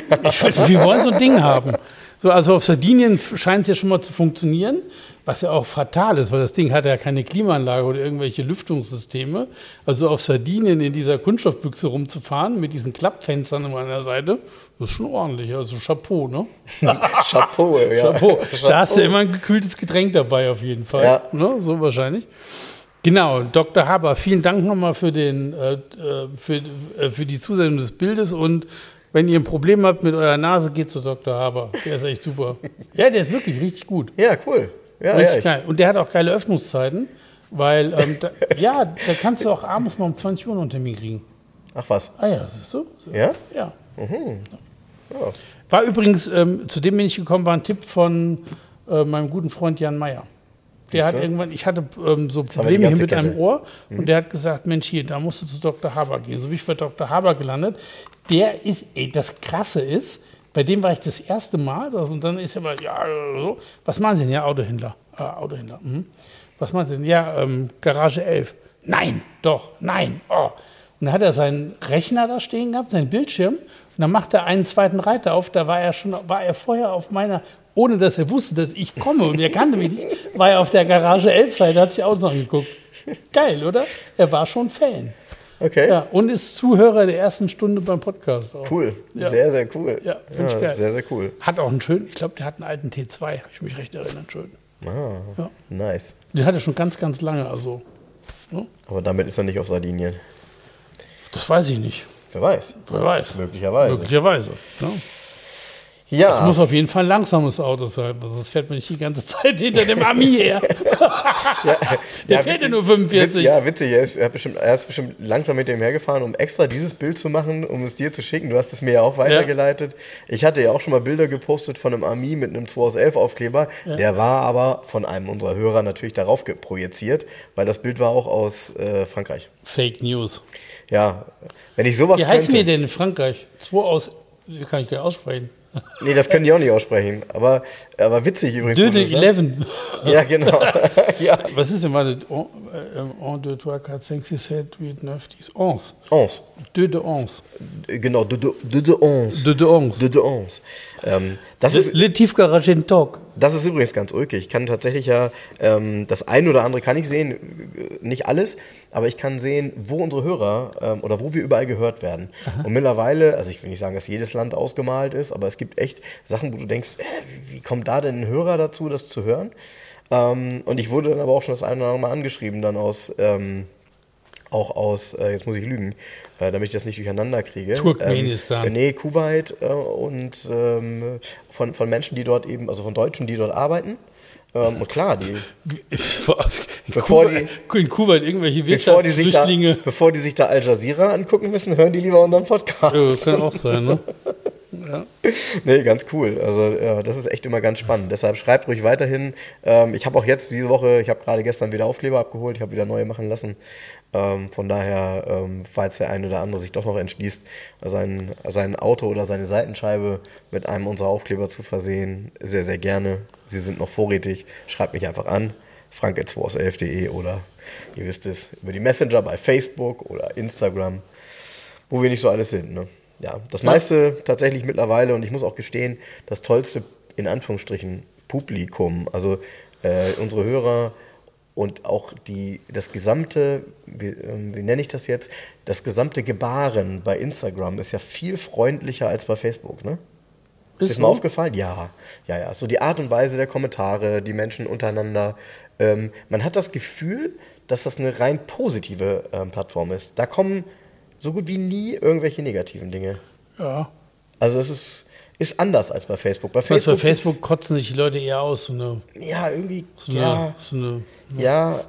will, wir wollen so ein Ding haben. So, also auf Sardinien scheint es ja schon mal zu funktionieren, was ja auch fatal ist, weil das Ding hat ja keine Klimaanlage oder irgendwelche Lüftungssysteme. Also auf Sardinien in dieser Kunststoffbüchse rumzufahren mit diesen Klappfenstern an meiner Seite, das ist schon ordentlich. Also Chapeau, ne? *laughs* Chapeau, ja. Chapeau. Da hast du immer ein gekühltes Getränk dabei auf jeden Fall. Ja. Ne? So wahrscheinlich. Genau, Dr. Haber, vielen Dank nochmal für, den, äh, äh, für, äh, für die Zusendung des Bildes und wenn ihr ein Problem habt mit eurer Nase, geht zu Dr. Haber. Der ist echt super. *laughs* Ja, der ist wirklich richtig gut. Ja, cool. Ja, ja, ich. Und der hat auch geile Öffnungszeiten, weil, ähm, da, *laughs* ja, da kannst du auch abends mal um 20 Uhr noch einen Termin kriegen. ach was. Ah ja, siehst du? So. Ja? Ja. Ja. War übrigens, ähm, zu dem bin ich gekommen, war ein Tipp von äh, meinem guten Freund Jan Meyer. Der hat irgendwann, ich hatte ähm, so Probleme hier mit einem Kette. Mhm. Ohr und der hat gesagt, Mensch, hier, da musst du zu Dr. Haber gehen. So bin ich bei Dr. Haber gelandet. Der ist, ey, das Krasse ist, bei dem war ich das erste Mal und dann ist er mal, ja, so, was machen Sie denn? Ja, Autohändler. Äh, Autohändler. Mhm. Was machen Sie denn? Ja, ähm, Garage 11. Nein, doch, nein. Oh. Und dann hat er seinen Rechner da stehen gehabt, seinen Bildschirm. Und dann macht er einen zweiten Reiter auf. Da war er schon, war er vorher auf meiner, ohne dass er wusste, dass ich komme und er kannte mich nicht, war er auf der Garage 11 Seite, hat sich Autos angeguckt. Geil, oder? Er war schon Fan. Okay. Ja, und ist Zuhörer der ersten Stunde beim Podcast auch. Cool. Ja. Sehr, sehr cool. Ja, find ich geil. Sehr, sehr cool. Hat auch einen schönen, ich glaube, der hat einen alten T2, habe ich mich recht erinnern, schön. Ah, Ja. nice. Den hat er schon ganz, ganz lange, also. ne? Aber damit ist er nicht auf Sardinien. Das weiß ich nicht. Wer weiß. Wer weiß. Möglicherweise. Möglicherweise. Ja. Ja. Das muss auf jeden Fall ein langsames Auto sein, sonst fährt man nicht die ganze Zeit hinter dem Ami her. *laughs* Der fährt ja nur 45. Witz, ja, witzig. Er ist, er, bestimmt, er ist bestimmt langsam mit dem hergefahren, um extra dieses Bild zu machen, um es dir zu schicken. Du hast es mir ja auch weitergeleitet. Ich hatte ja auch schon mal Bilder gepostet von einem Ami mit einem 2 aus 11 Aufkleber. Der war aber von einem unserer Hörer natürlich darauf projiziert, weil das Bild war auch aus äh, Frankreich. Fake News. Ja, wenn ich sowas Wie heißen wir könnte. denn in Frankreich? Zwei aus. Wie kann ich gar nicht aussprechen? Nee, das können die auch nicht aussprechen. Aber, aber witzig übrigens. Sagst. 11. Ja, genau. *laughs* ja. Was ist denn mal das? 1, 2, 3, 4, 5, 6, 7, 8, 9, 10, 11. Onze. Deux de 11. Genau, de, de, de, de onze. Deux de 11. De, de onze. Ähm, das Le, ist, le Tiefgarage in Talk. Das ist übrigens ganz ulkig. Ich kann tatsächlich ja, ähm, das ein oder andere kann ich sehen, nicht alles, aber ich kann sehen, wo unsere Hörer ähm, oder wo wir überall gehört werden. Und mittlerweile, also ich will nicht sagen, dass jedes Land ausgemalt ist, aber es gibt echt Sachen, wo du denkst, äh, wie kommt da denn ein Hörer dazu, das zu hören? Ähm, und ich wurde dann aber auch schon das eine oder andere Mal angeschrieben, dann aus, ähm, auch aus, äh, jetzt muss ich lügen, äh, damit ich das nicht durcheinander kriege. Turkmenistan. Ähm, nee, Kuwait äh, und ähm, von, von Menschen, die dort eben, also von Deutschen, die dort arbeiten. Ähm, und klar, die, In Bevor Kuwait, in Kuwait irgendwelche bevor die, sich da, Wirtschaftsflüchtlinge. bevor die sich da Al Jazeera angucken müssen, hören die lieber unseren Podcast. Ja, das kann auch sein, ne? *laughs* Ja. *laughs* Nee, ganz cool. Also ja, das ist echt immer ganz spannend. Deshalb schreibt ruhig weiterhin. Ähm, ich habe auch jetzt diese Woche, ich habe gerade gestern wieder Aufkleber abgeholt, ich habe wieder neue machen lassen. Ähm, von daher, ähm, falls der eine oder andere sich doch noch entschließt, sein, sein Auto oder seine Seitenscheibe mit einem unserer Aufkleber zu versehen, sehr, sehr gerne. Sie sind noch vorrätig. Schreibt mich einfach an. frank.211.de oder ihr wisst es, über die Messenger bei Facebook oder Instagram, wo wir nicht so alles sind. Ne? Ja, das meiste tatsächlich mittlerweile und ich muss auch gestehen, das tollste in Anführungsstrichen Publikum, also äh, unsere Hörer und auch die, das gesamte, wie, ähm, wie nenne ich das jetzt, das gesamte Gebaren bei Instagram ist ja viel freundlicher als bei Facebook, ne? Ist, Ist so? aufgefallen? Ja, ja, ja. So die Art und Weise der Kommentare, die Menschen untereinander. Ähm, man hat das Gefühl, dass das eine rein positive ähm, Plattform ist. Da kommen so gut wie nie irgendwelche negativen Dinge. ja. Also es ist, ist anders als bei Facebook. Bei Weißt, bei Facebook, Facebook kotzen sich die Leute eher aus. So eine, ja, irgendwie, so eine, ja, so eine ja,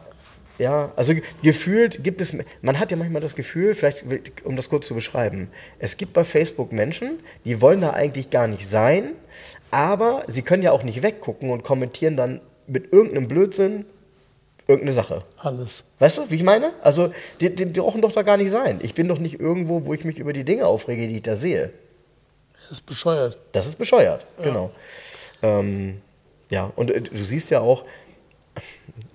ja. Also ge- gefühlt gibt es, man hat ja manchmal das Gefühl, vielleicht, um das kurz zu beschreiben, es gibt bei Facebook Menschen, die wollen da eigentlich gar nicht sein, aber sie können ja auch nicht weggucken und kommentieren dann mit irgendeinem Blödsinn irgendeine Sache. alles. Weißt du, wie ich meine? Also, die, die, die brauchen doch da gar nicht sein. Ich bin doch nicht irgendwo, wo ich mich über die Dinge aufrege, die ich da sehe. Das ist bescheuert. Das ist bescheuert, genau. Ähm, ja, und äh, du siehst ja auch, *laughs*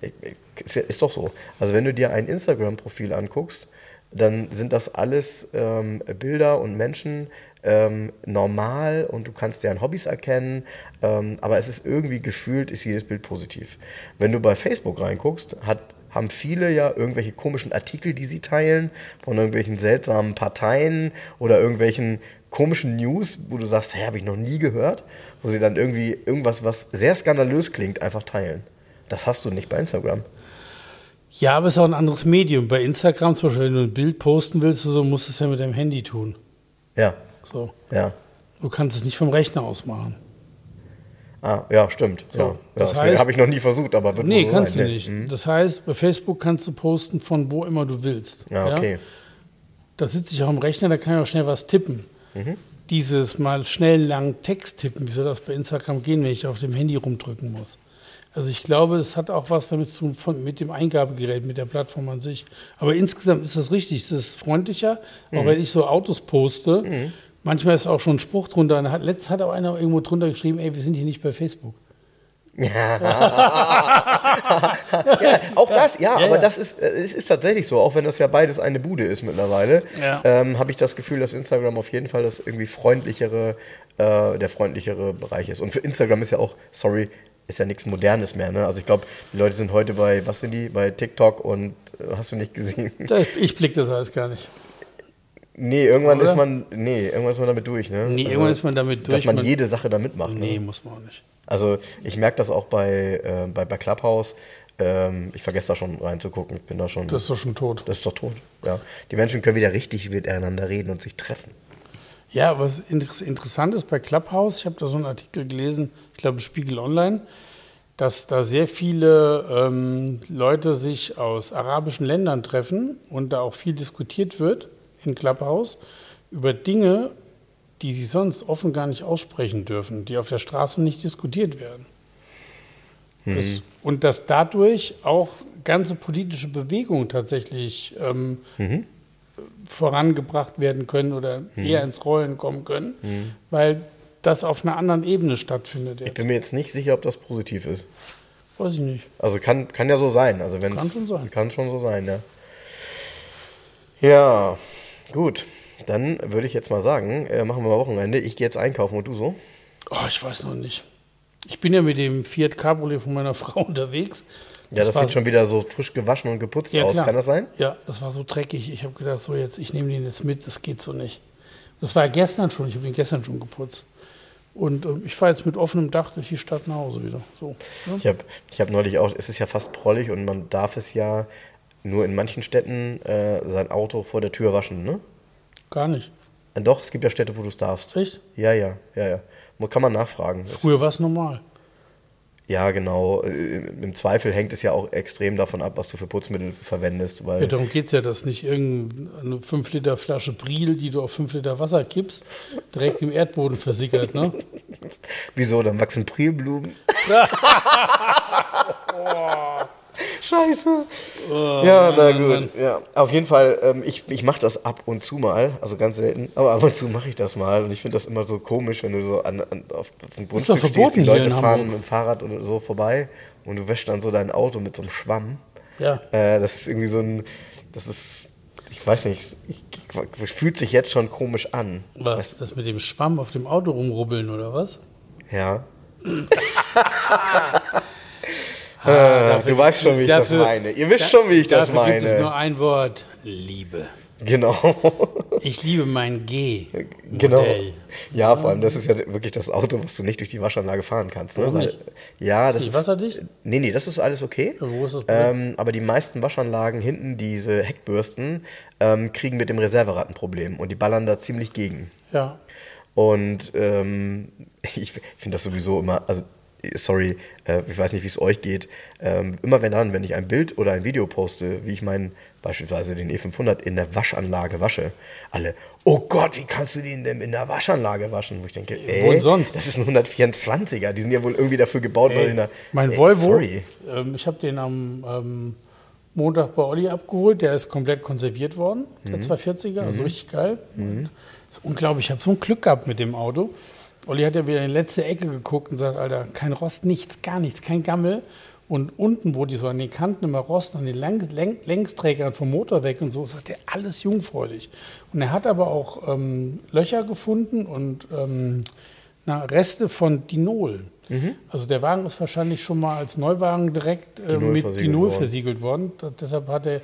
ist, ja, ist doch so. Also, wenn du dir ein Instagram-Profil anguckst, dann sind das alles ähm, Bilder und Menschen ähm, normal und du kannst deren Hobbys erkennen, ähm, aber es ist irgendwie gefühlt, ist jedes Bild positiv. Wenn du bei Facebook reinguckst, hat, haben viele ja irgendwelche komischen Artikel, die sie teilen, von irgendwelchen seltsamen Parteien oder irgendwelchen komischen News, wo du sagst, hey, habe ich noch nie gehört, wo sie dann irgendwie irgendwas, was sehr skandalös klingt, einfach teilen. Das hast du nicht bei Instagram. Ja, aber es ist auch ein anderes Medium. Bei Instagram zum Beispiel, wenn du ein Bild posten willst, so, musst du es ja mit deinem Handy tun. Ja, So. ja. Du kannst es nicht vom Rechner aus machen. Ah, ja, stimmt. So, ja, ja, das das heißt- habe ich noch nie versucht, aber wird Nee, so kannst sein. du nicht. Mhm. Das heißt, bei Facebook kannst du posten von wo immer du willst. Ja, okay. Da sitze ich auch am Rechner, da kann ich auch schnell was tippen. Mhm. Dieses mal schnell lang Text tippen, wie soll das bei Instagram gehen, wenn ich auf dem Handy rumdrücken muss? Also ich glaube, es hat auch was damit zu tun von, mit dem Eingabegerät, mit der Plattform an sich. Aber insgesamt ist das richtig, es ist freundlicher, Mhm. auch wenn ich so Autos poste. Manchmal ist auch schon ein Spruch drunter. Und hat, letztens hat auch einer irgendwo drunter geschrieben, ey, wir sind hier nicht bei Facebook. *laughs* ja, auch das, ja, Ja, aber ja. das ist, äh, es ist tatsächlich so, auch wenn das ja beides eine Bude ist mittlerweile, ähm, habe ich das Gefühl, dass Instagram auf jeden Fall das irgendwie freundlichere, äh, der freundlichere Bereich ist. Und für Instagram ist ja auch, sorry, ist ja nichts Modernes mehr. Ne? Also ich glaube, die Leute sind heute bei, was sind die, bei TikTok und äh, hast du nicht gesehen? Da- Ich blick das alles gar nicht. Nee, irgendwann Oder? ist man, nee, irgendwann ist man damit durch. Ne? Nee, irgendwann ist man damit durch. Dass man Man- jede Sache da mitmacht. Nee, Ne? muss man auch nicht. Also ich merke das auch bei, äh, bei, bei Clubhouse. Ähm, ich vergesse da schon reinzugucken. Ich bin da schon. Das ist doch schon tot. Das ist doch tot. Ja. Die Menschen können wieder richtig miteinander reden und sich treffen. Ja, was inter- interessant ist bei Clubhouse, ich habe da so einen Artikel gelesen, ich glaube Spiegel Online, dass da sehr viele ähm, Leute sich aus arabischen Ländern treffen und da auch viel diskutiert wird in Clubhouse über Dinge, die sie sonst offen gar nicht aussprechen dürfen, die auf der Straße nicht diskutiert werden. Das, und dass dadurch auch ganze politische Bewegungen tatsächlich ähm, vorangebracht werden können oder eher ins Rollen kommen können, weil das auf einer anderen Ebene stattfindet Ich jetzt. bin mir jetzt nicht sicher, ob das positiv ist. Weiß ich nicht. Also kann, kann ja so sein. Also wenn's- Kann schon sein. Kann schon so sein, ja. Ja, gut. Dann würde ich jetzt mal sagen, äh, machen wir mal Wochenende. Ich gehe jetzt einkaufen und du so. Oh, ich weiß noch nicht. Ich bin ja mit dem Fiat Cabriolet von meiner *laughs* Frau unterwegs. Ja, das, war sieht schon wieder so frisch gewaschen und geputzt aus. klar. Kann das sein? Ja, das war so dreckig. Ich habe gedacht, so jetzt, ich nehme den jetzt mit, das geht so nicht. Das war ja gestern schon, ich habe den gestern schon geputzt. Und ähm, ich fahre jetzt mit offenem Dach durch die Stadt nach Hause wieder. So, ne? Ich habe ich hab neulich auch, es ist ja fast prollig und man darf es ja nur in manchen Städten äh, sein Auto vor der Tür waschen, ne? Gar nicht. Äh, Doch, es gibt ja Städte, wo du es darfst. Echt? Ja, ja, ja, ja. Kann man nachfragen. Das- Früher war es normal. Ja, genau. Äh, Im Zweifel hängt es ja auch extrem davon ab, was du für Putzmittel verwendest, weil Ja, darum geht es ja, dass nicht irgendeine 5 Liter Flasche Priel, die du auf 5 Liter Wasser kippst, direkt im Erdboden versickert. Ne? *laughs* wieso, dann wachsen Prielblumen. *laughs* *laughs* Scheiße. ja, na gut. Mann. Ja, auf jeden Fall, ähm, ich, ich mache das ab und zu mal, also ganz selten, aber ab und zu mache ich das mal und ich finde das immer so komisch, wenn du so an, an, auf, auf dem Grundstück stehst, die Leute fahren Hamburg. mit dem Fahrrad oder so vorbei und du wäschst dann so dein Auto mit so einem Schwamm. Ja. Äh, das ist irgendwie so ein, das ist, ich weiß nicht, ich, ich, fühlt sich jetzt schon komisch an. Was? Das mit dem Schwamm auf dem Auto rumrubbeln oder was? Ja. *laughs* Ah, du weißt schon, wie ich das meine. Ihr wisst schon, wie ich das dafür gibt es meine. nur ein Wort: Liebe. Genau. *laughs* Ich liebe mein G. Genau. Modell. Ja, vor allem, das ist ja wirklich das Auto, was du nicht durch die Waschanlage fahren kannst. Ne? Weil, nicht? ja, das die ist. wasserdicht? Nee, nee, das ist alles okay. Wo ist das ähm, aber die meisten Waschanlagen hinten, diese Heckbürsten, ähm, kriegen mit dem Reserverad ein Problem und die ballern da ziemlich gegen. Ja. Und ähm, *laughs* ich finde das sowieso immer, also sorry, äh, ich weiß nicht, wie es euch geht, ähm, immer wenn dann, wenn ich ein Bild oder ein Video poste, wie ich meinen, beispielsweise den E500 in der Waschanlage wasche, alle, oh Gott, wie kannst du den denn in der Waschanlage waschen? Wo ich denke, ey, denn sonst? das ist ein 124er, die sind ja wohl irgendwie dafür gebaut, weil in der, Mein ey, Volvo, Sorry. ähm, ich habe den am ähm, Montag bei Olli abgeholt. Der ist komplett konserviert worden, der Mhm. 240er, also richtig geil. Ist unglaublich, ich habe so ein Glück gehabt mit dem Auto. Olli hat ja wieder in die letzte Ecke geguckt und sagt, Alter, kein Rost, nichts, gar nichts, kein Gammel. Und unten, wo die so an den Kanten immer rosten, an den Lang Läng Längsträgern vom Motor weg und so, sagt er, alles jungfräulich. Und er hat aber auch ähm, Löcher gefunden und ähm, na, Reste von Dinol. Also der Wagen ist wahrscheinlich schon mal als Neuwagen direkt äh, mit Dinol worden. versiegelt worden. Da, deshalb hat er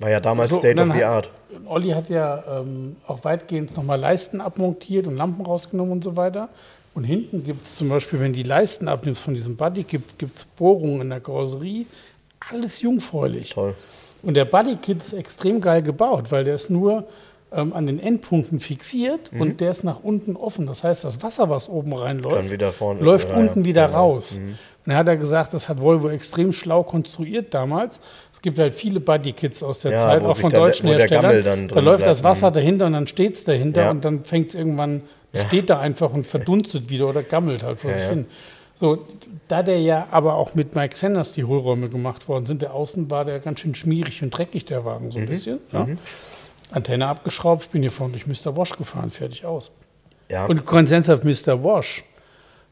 War ja damals so, State und of the hat- Art. Olli hat ja ähm, auch weitgehend nochmal Leisten abmontiert und Lampen rausgenommen und so weiter. Und hinten gibt es zum Beispiel, wenn die Leisten abnimmst von diesem Buddy, gibt es Bohrungen in der Karosserie. Alles jungfräulich. Toll. Und der Bodykit ist extrem geil gebaut, weil der ist nur ähm, an den Endpunkten fixiert Mhm. und der ist nach unten offen. Das heißt, das Wasser, was oben reinläuft, läuft ja, unten wieder Ja, ja. raus. Und er hat ja gesagt, das hat Volvo extrem schlau konstruiert damals. Es gibt halt viele Bodykits aus der Ja, Zeit, auch von dann deutschen Gammel Herstellern. dann da läuft das bleibt. Wasser dahinter und dann steht es dahinter Ja. und dann fängt es irgendwann, steht da einfach und verdunstet wieder oder gammelt halt vor Ja, sich ja. hin. So, da der ja aber auch mit Mike Sanders die Hohlräume gemacht worden sind, der Außen war der ganz schön schmierig und dreckig, der Wagen Mhm. so ein bisschen. Ja. Antenne abgeschraubt, ich bin hier vorne durch Mr. Wash gefahren, fertig aus. Ja, Und Konsens auf Mr. Wash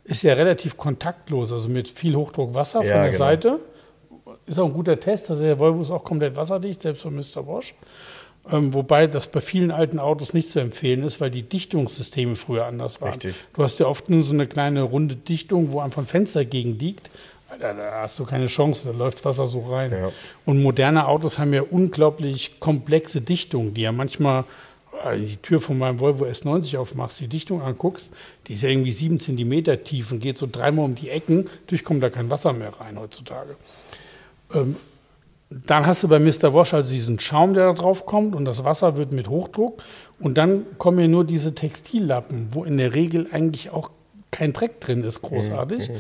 ist ja relativ kontaktlos, also mit viel Hochdruckwasser Ja, von der genau. Seite. Ist auch ein guter Test, also der Volvo ist auch komplett wasserdicht, selbst von Mr. Wash. Ähm, wobei das bei vielen alten Autos nicht zu empfehlen ist, weil die Dichtungssysteme früher anders waren. Richtig. Du hast ja oft nur so eine kleine runde Dichtung, wo einfach ein Fenster gegen liegt. Alter, da hast du keine Chance, da läuft das Wasser so rein. Ja. Und moderne Autos haben ja unglaublich komplexe Dichtungen, die ja manchmal die Tür von meinem Volvo S90 aufmachst, die Dichtung anguckst, die ist ja irgendwie sieben Zentimeter tief und geht so dreimal um die Ecken. Natürlich kommt da kein Wasser mehr rein heutzutage. Ähm, dann hast du bei Mr. Wash also diesen Schaum, der da drauf kommt und das Wasser wird mit Hochdruck. Und dann kommen ja nur diese Textillappen, wo in der Regel eigentlich auch kein Dreck drin ist, großartig.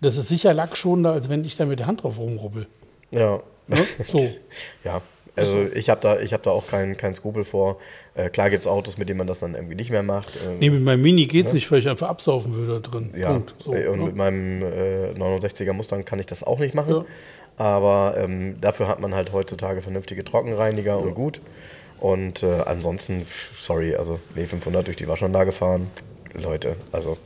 Das ist sicher lackschonender, als wenn ich da mit der Hand drauf rumrubbel. ja. Ne? So. *laughs* Ja, also ich habe da, ich hab da auch keinen kein Skrupel vor. Äh, klar gibt es Autos, mit denen man das dann irgendwie nicht mehr macht. Ähm, Nee, mit meinem Mini geht's nicht, weil ich einfach absaufen würde da drin. ja, Punkt. So, und ne? mit meinem äh, 69er Mustang kann ich das auch nicht machen. Ja. Aber ähm, dafür hat man halt heutzutage vernünftige Trockenreiniger und gut. Und äh, ansonsten, sorry, also nee, 500 durch die Waschanlage fahren, Leute, also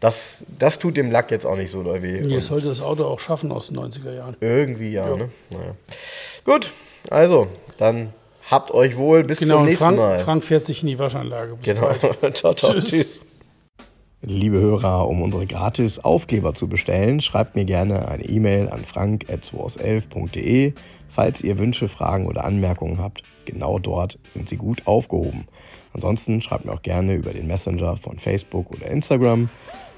das, das tut dem Lack jetzt auch nicht so doll weh. Nee, es sollte das Auto auch schaffen aus den 90er Jahren. irgendwie ja, ne? Naja. Gut, also, dann habt euch wohl bis Genau, zum nächsten Frank, Mal. Frank fährt sich in die Waschanlage. Bis Genau. *laughs* ciao, ciao. Tschüss. Tschüss. Liebe Hörer, um unsere gratis Aufkleber zu bestellen, schreibt mir gerne eine E-Mail an frank.211.de, falls ihr Wünsche, Fragen oder Anmerkungen habt. Genau dort sind sie gut aufgehoben. Ansonsten schreibt mir auch gerne über den Messenger von Facebook oder Instagram.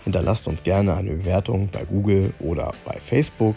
Hinterlasst uns gerne eine Bewertung bei Google oder bei Facebook.